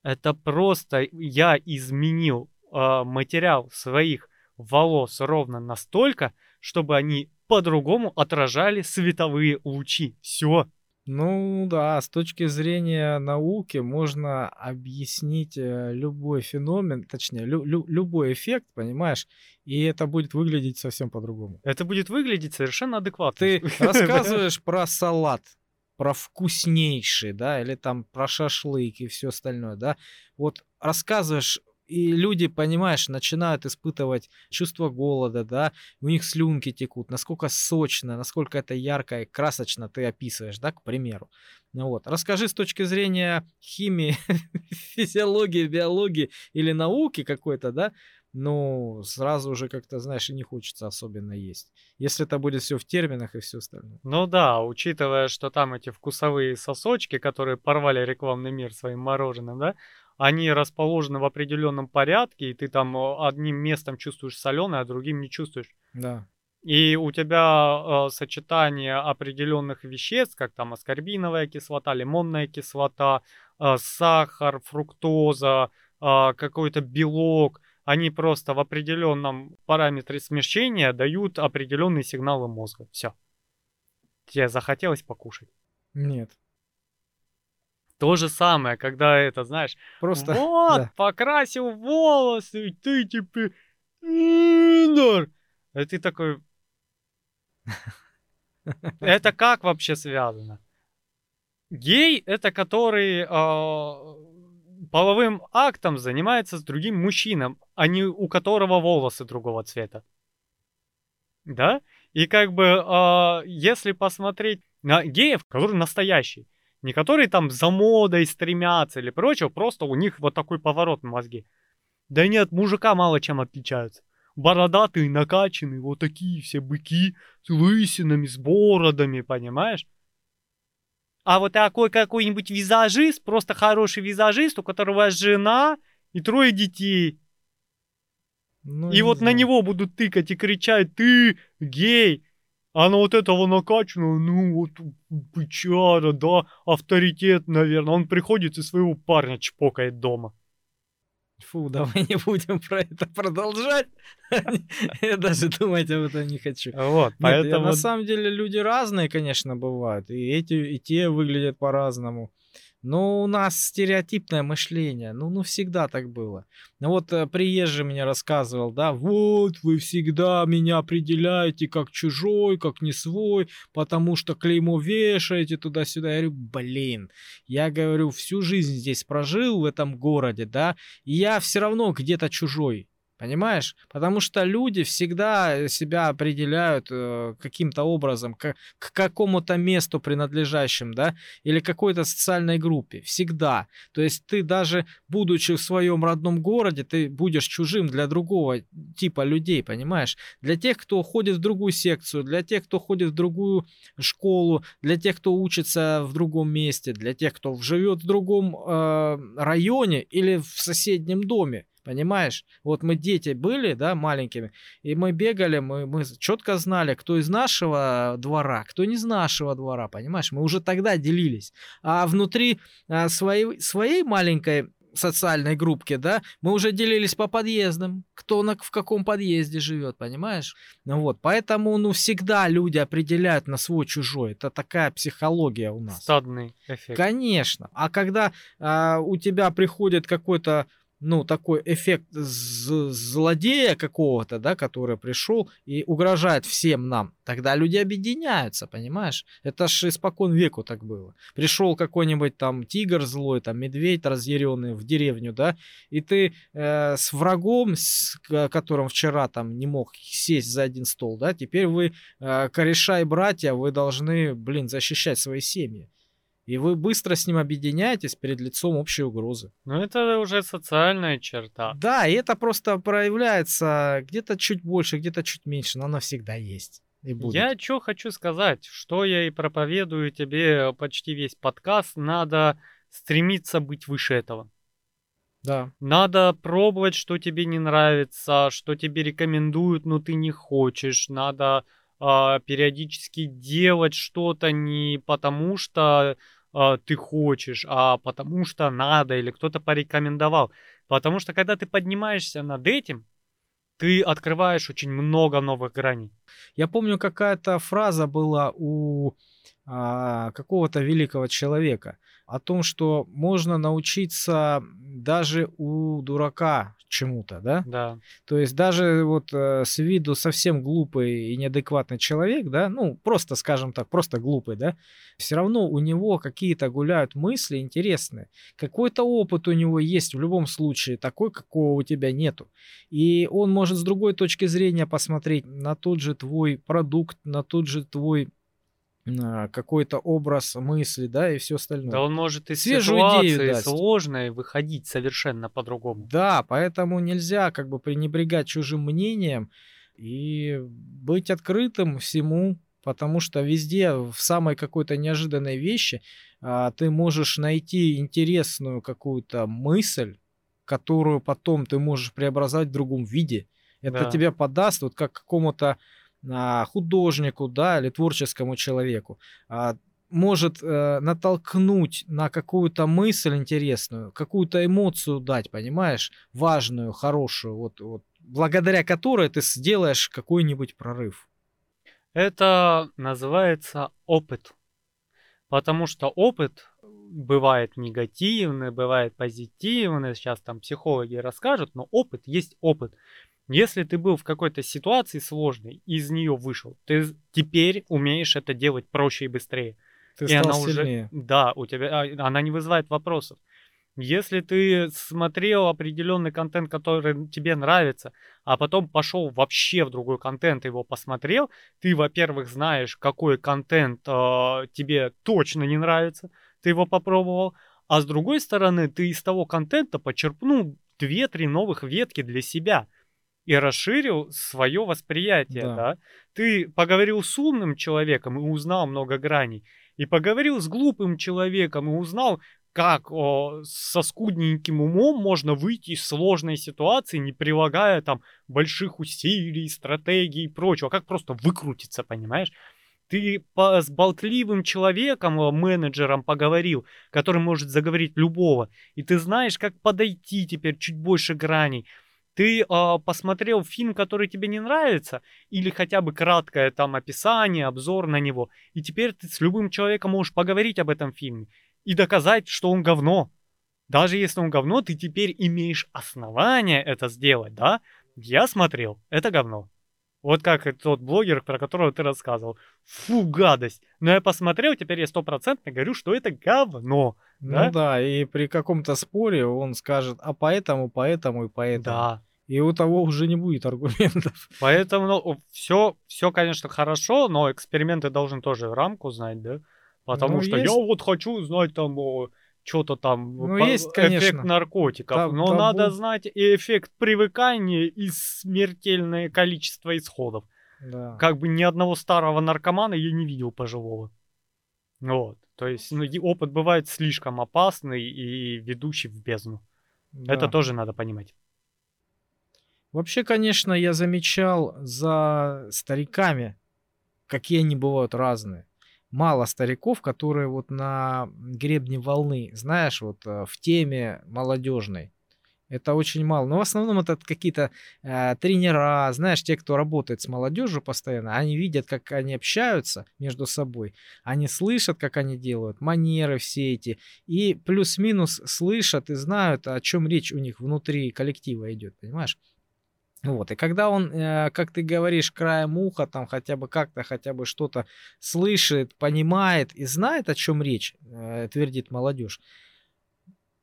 Это просто я изменил э, материал своих волос ровно настолько, чтобы они по-другому отражали световые лучи. Все. Ну да, с точки зрения науки можно объяснить э, любой феномен, точнее, лю- лю- любой эффект, понимаешь, и это будет выглядеть совсем по-другому. Это будет выглядеть совершенно адекватно. Ты рассказываешь про салат, про вкуснейший, да, или там про шашлык и все остальное, да. Вот рассказываешь и люди, понимаешь, начинают испытывать чувство голода, да, у них слюнки текут, насколько сочно, насколько это ярко и красочно ты описываешь, да, к примеру. Ну вот, расскажи с точки зрения химии, физиологии, биологии или науки какой-то, да, ну, сразу уже как-то, знаешь, и не хочется особенно есть. Если это будет все в терминах и все остальное. Ну да, учитывая, что там эти вкусовые сосочки, которые порвали рекламный мир своим мороженым, да, они расположены в определенном порядке, и ты там э, одним местом чувствуешь соленое, а другим не чувствуешь. Да. И у тебя э, сочетание определенных веществ, как там аскорбиновая кислота, лимонная кислота, э, сахар, фруктоза, э, какой-то белок, они просто в определенном параметре смещения дают определенные сигналы мозга. Все. Тебе захотелось покушать? Нет. То же самое, когда это, знаешь, Просто, вот, да. покрасил волосы, и ты теперь пидор. И ты такой... Это как вообще связано? Гей — это который а, половым актом занимается с другим мужчином, а не у которого волосы другого цвета. Да? И как бы, а, если посмотреть на геев, которые настоящие, не которые там за модой стремятся или прочего, просто у них вот такой поворот на мозге. Да нет, мужика мало чем отличаются. Бородатые, накачанные, вот такие все быки с лысинами, с бородами, понимаешь? А вот такой какой-нибудь визажист, просто хороший визажист, у которого жена и трое детей. Ну, и вот на знаю. него будут тыкать и кричать, ты гей. А на вот этого накачанного, ну вот бычара, да, авторитет, наверное. Он приходит и своего парня чпокает дома. Фу, давай не будем про это продолжать. Я даже думать об этом не хочу. Вот, поэтому... на самом деле люди разные, конечно, бывают. И эти, и те выглядят по-разному. Но у нас стереотипное мышление. Ну, ну всегда так было. Ну вот э, приезжий мне рассказывал, да, вот вы всегда меня определяете как чужой, как не свой, потому что клеймо вешаете туда-сюда. Я говорю, блин, я говорю, всю жизнь здесь прожил в этом городе, да, и я все равно где-то чужой. Понимаешь? Потому что люди всегда себя определяют э, каким-то образом к, к какому-то месту принадлежащим, да, или какой-то социальной группе. Всегда. То есть ты даже, будучи в своем родном городе, ты будешь чужим для другого типа людей, понимаешь? Для тех, кто ходит в другую секцию, для тех, кто ходит в другую школу, для тех, кто учится в другом месте, для тех, кто живет в другом э, районе или в соседнем доме. Понимаешь? Вот мы дети были, да, маленькими, и мы бегали, мы, мы четко знали, кто из нашего двора, кто не из нашего двора, понимаешь? Мы уже тогда делились. А внутри а, своей, своей маленькой социальной группки, да, мы уже делились по подъездам, кто на, в каком подъезде живет, понимаешь? Ну вот, поэтому, ну, всегда люди определяют на свой-чужой. Это такая психология у нас. Стадный эффект. Конечно. А когда а, у тебя приходит какой-то ну, такой эффект злодея какого-то, да, который пришел и угрожает всем нам, тогда люди объединяются, понимаешь? Это ж испокон веку так было. Пришел какой-нибудь там тигр злой, там медведь разъяренный в деревню, да, и ты э, с врагом, с которым вчера там не мог сесть за один стол, да, теперь вы, э, кореша и братья, вы должны, блин, защищать свои семьи. И вы быстро с ним объединяетесь перед лицом общей угрозы. Ну, это уже социальная черта. Да, и это просто проявляется где-то чуть больше, где-то чуть меньше, но оно всегда есть. И будет. Я что хочу сказать, что я и проповедую тебе почти весь подкаст, надо стремиться быть выше этого. Да. Надо пробовать, что тебе не нравится, что тебе рекомендуют, но ты не хочешь. Надо а, периодически делать что-то не потому, что а, ты хочешь, а потому что надо или кто-то порекомендовал. Потому что когда ты поднимаешься над этим, ты открываешь очень много новых граней. Я помню, какая-то фраза была у а, какого-то великого человека о том, что можно научиться даже у дурака чему-то, да? Да. То есть даже вот э, с виду совсем глупый и неадекватный человек, да, ну просто, скажем так, просто глупый, да, все равно у него какие-то гуляют мысли интересные. Какой-то опыт у него есть в любом случае, такой, какого у тебя нету. И он может с другой точки зрения посмотреть на тот же твой продукт, на тот же твой какой-то образ мысли, да, и все остальное. Да он может из Свежую ситуации идею дать. сложной выходить совершенно по-другому. Да, поэтому нельзя как бы пренебрегать чужим мнением и быть открытым всему, потому что везде в самой какой-то неожиданной вещи а, ты можешь найти интересную какую-то мысль, которую потом ты можешь преобразовать в другом виде. Это да. тебя подаст вот как какому-то а, художнику, да, или творческому человеку, а, может э, натолкнуть на какую-то мысль интересную, какую-то эмоцию дать, понимаешь, важную, хорошую, вот, вот, благодаря которой ты сделаешь какой-нибудь прорыв. Это называется опыт. Потому что опыт бывает негативный, бывает позитивный. Сейчас там психологи расскажут, но опыт есть опыт. Если ты был в какой-то ситуации сложной и из нее вышел, ты теперь умеешь это делать проще и быстрее. Ты и стал она сильнее. уже, да, у тебя, а, она не вызывает вопросов. Если ты смотрел определенный контент, который тебе нравится, а потом пошел вообще в другой контент и его посмотрел, ты, во-первых, знаешь, какой контент э, тебе точно не нравится, ты его попробовал, а с другой стороны, ты из того контента почерпнул две-три новых ветки для себя и расширил свое восприятие, да. да. Ты поговорил с умным человеком и узнал много граней, и поговорил с глупым человеком и узнал, как о, со скудненьким умом можно выйти из сложной ситуации, не прилагая там больших усилий, стратегий и прочего, как просто выкрутиться, понимаешь? Ты по, с болтливым человеком, менеджером поговорил, который может заговорить любого, и ты знаешь, как подойти теперь чуть больше граней ты э, посмотрел фильм, который тебе не нравится, или хотя бы краткое там описание, обзор на него, и теперь ты с любым человеком можешь поговорить об этом фильме и доказать, что он говно. Даже если он говно, ты теперь имеешь основания это сделать, да? Я смотрел, это говно. Вот как тот блогер, про которого ты рассказывал. Фу, гадость. Но я посмотрел, теперь я стопроцентно говорю, что это говно. Ну да? да, и при каком-то споре он скажет, а поэтому, поэтому и поэтому. Да. И у того уже не будет аргументов. Поэтому ну, все, все, конечно, хорошо, но эксперименты должен тоже рамку знать, да? Потому ну, что есть... я вот хочу знать там что-то там, ну, по, есть, конечно. эффект наркотиков, там, но там надо знать и эффект привыкания и смертельное количество исходов. Да. Как бы ни одного старого наркомана я не видел пожилого. Вот. То есть ну, опыт бывает слишком опасный и ведущий в бездну. Да. Это тоже надо понимать. Вообще, конечно, я замечал за стариками, какие они бывают разные. Мало стариков, которые вот на гребне волны, знаешь, вот э, в теме молодежной. Это очень мало. Но в основном это какие-то э, тренера, знаешь, те, кто работает с молодежью постоянно, они видят, как они общаются между собой, они слышат, как они делают, манеры все эти, и плюс-минус слышат и знают, о чем речь у них внутри коллектива идет, понимаешь? Вот, и когда он, э, как ты говоришь, краем уха, там хотя бы как-то, хотя бы что-то слышит, понимает и знает, о чем речь, э, твердит молодежь,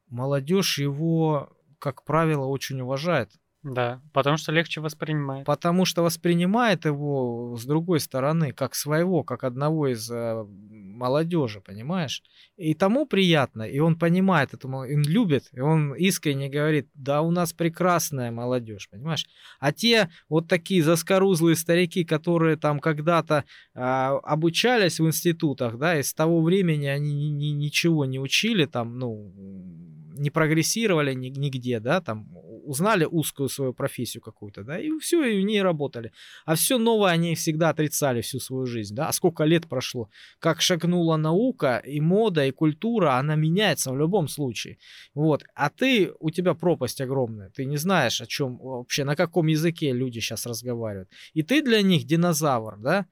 молодежь его, как правило, очень уважает. Да, потому что легче воспринимает. Потому что воспринимает его с другой стороны, как своего, как одного из э, молодежи, понимаешь? И тому приятно, и он понимает это, он любит, и он искренне говорит, да, у нас прекрасная молодежь, понимаешь? А те вот такие заскорузлые старики, которые там когда-то э, обучались в институтах, да, и с того времени они ни, ни, ничего не учили, там, ну, не прогрессировали нигде, да, там узнали узкую свою профессию какую-то, да, и все, и в ней работали. А все новое они всегда отрицали всю свою жизнь, да. А сколько лет прошло? Как шагнула наука и мода, и культура, она меняется в любом случае. Вот. А ты, у тебя пропасть огромная. Ты не знаешь, о чем вообще, на каком языке люди сейчас разговаривают. И ты для них динозавр, да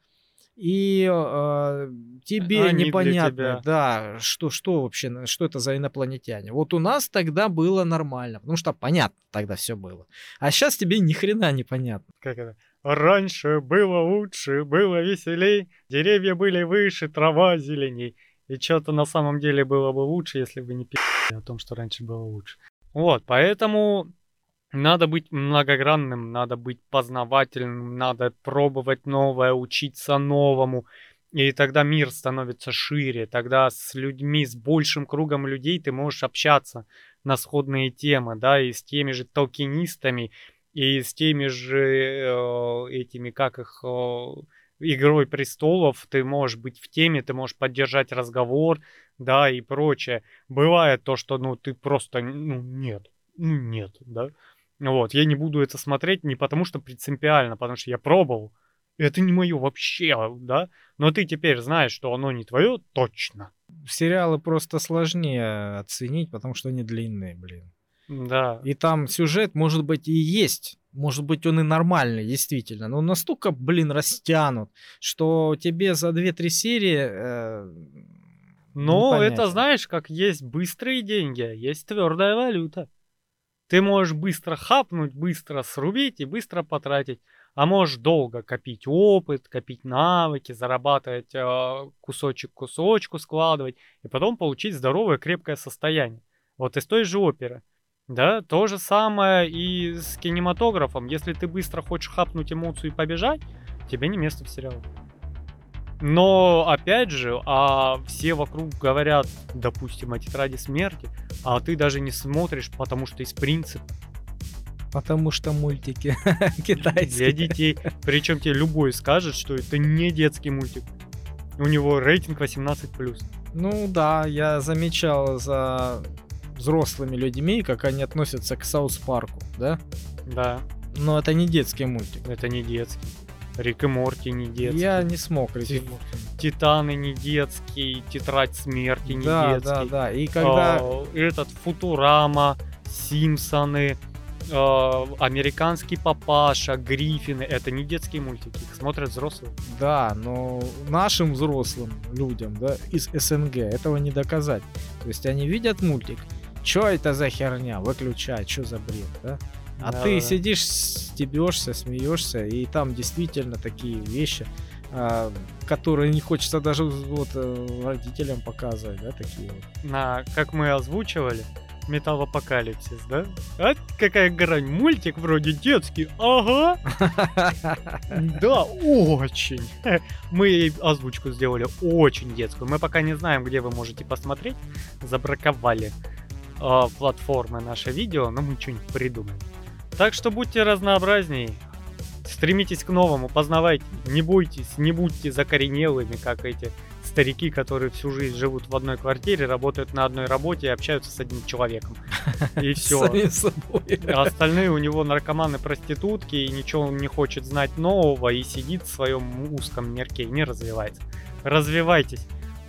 и э, тебе Они непонятно, да, что, что вообще, что это за инопланетяне. Вот у нас тогда было нормально, потому что понятно тогда все было. А сейчас тебе ни хрена не понятно. Как это? Раньше было лучше, было веселей, деревья были выше, трава зеленей. И что-то на самом деле было бы лучше, если бы не пи***ли о том, что раньше было лучше. Вот, поэтому надо быть многогранным, надо быть познавательным, надо пробовать новое, учиться новому. И тогда мир становится шире, тогда с людьми, с большим кругом людей ты можешь общаться на сходные темы, да, и с теми же толкинистами, и с теми же э, этими, как их, э, Игрой престолов, ты можешь быть в теме, ты можешь поддержать разговор, да, и прочее. Бывает то, что, ну, ты просто, ну, нет, ну, нет, да. Вот, я не буду это смотреть не потому, что принципиально, потому что я пробовал. Это не мое вообще, да? Но ты теперь знаешь, что оно не твое, точно. Сериалы просто сложнее оценить, потому что они длинные, блин. Да. И там сюжет, может быть, и есть. Может быть, он и нормальный, действительно. Но настолько, блин, растянут, что тебе за 2-3 серии... Э, Но это, знаешь, как есть быстрые деньги, а есть твердая валюта. Ты можешь быстро хапнуть, быстро срубить и быстро потратить. А можешь долго копить опыт, копить навыки, зарабатывать э, кусочек кусочку, складывать, и потом получить здоровое крепкое состояние. Вот из той же оперы. Да, то же самое и с кинематографом. Если ты быстро хочешь хапнуть эмоцию и побежать, тебе не место в сериале. Но, опять же, а все вокруг говорят, допустим, о тетради смерти, а ты даже не смотришь, потому что из принципа. Потому что мультики Для китайские. детей. Причем тебе любой скажет, что это не детский мультик. У него рейтинг 18+. Ну да, я замечал за взрослыми людьми, как они относятся к Саус Парку, да? Да, Но это не детский мультик. это не детский. Рик и Морти не детский. Я не смог Рик и Ти- Морти. Титаны не детский. Тетрадь смерти не Да, детский. да, да. И когда... А, этот Футурама, Симпсоны, а, Американский папаша, Гриффины. Это не детские мультики. Их смотрят взрослые. Да, но нашим взрослым людям, да, из СНГ этого не доказать. То есть они видят мультик, что это за херня, выключай, что за бред, да? А Да, ты да. сидишь, стебешься, смеешься, и там действительно такие вещи, а, которые не хочется даже вот э, родителям показывать, да, такие вот. На, как мы озвучивали, Металлопокалипсис, да? А какая грань? Мультик вроде детский. Ага. Да, очень. Мы озвучку сделали очень детскую. Мы пока не знаем, где вы можете посмотреть. Забраковали э, платформы наше видео, но мы что-нибудь придумаем. Так что будьте разнообразней. Стремитесь к новому, познавайте. Не бойтесь, не будьте закоренелыми, как эти старики, которые всю жизнь живут в одной квартире, работают на одной работе и общаются с одним человеком. И все. А остальные у него наркоманы, проститутки, и ничего он не хочет знать нового, и сидит в своем узком мирке и не развивается. Развивайтесь.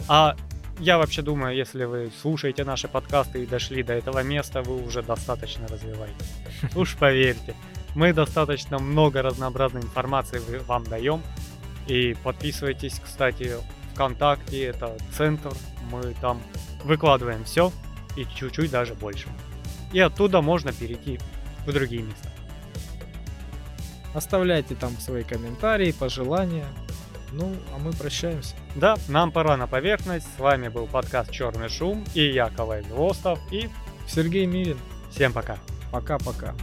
А я вообще думаю, если вы слушаете наши подкасты и дошли до этого места, вы уже достаточно развиваетесь. Уж поверьте, мы достаточно много разнообразной информации вам даем. И подписывайтесь, кстати, ВКонтакте, это центр, мы там выкладываем все и чуть-чуть даже больше. И оттуда можно перейти в другие места. Оставляйте там свои комментарии, пожелания. Ну, а мы прощаемся. Да, нам пора на поверхность. С вами был подкаст Черный шум и я, Калай. И Сергей Мирин. всем пока. Пока-пока.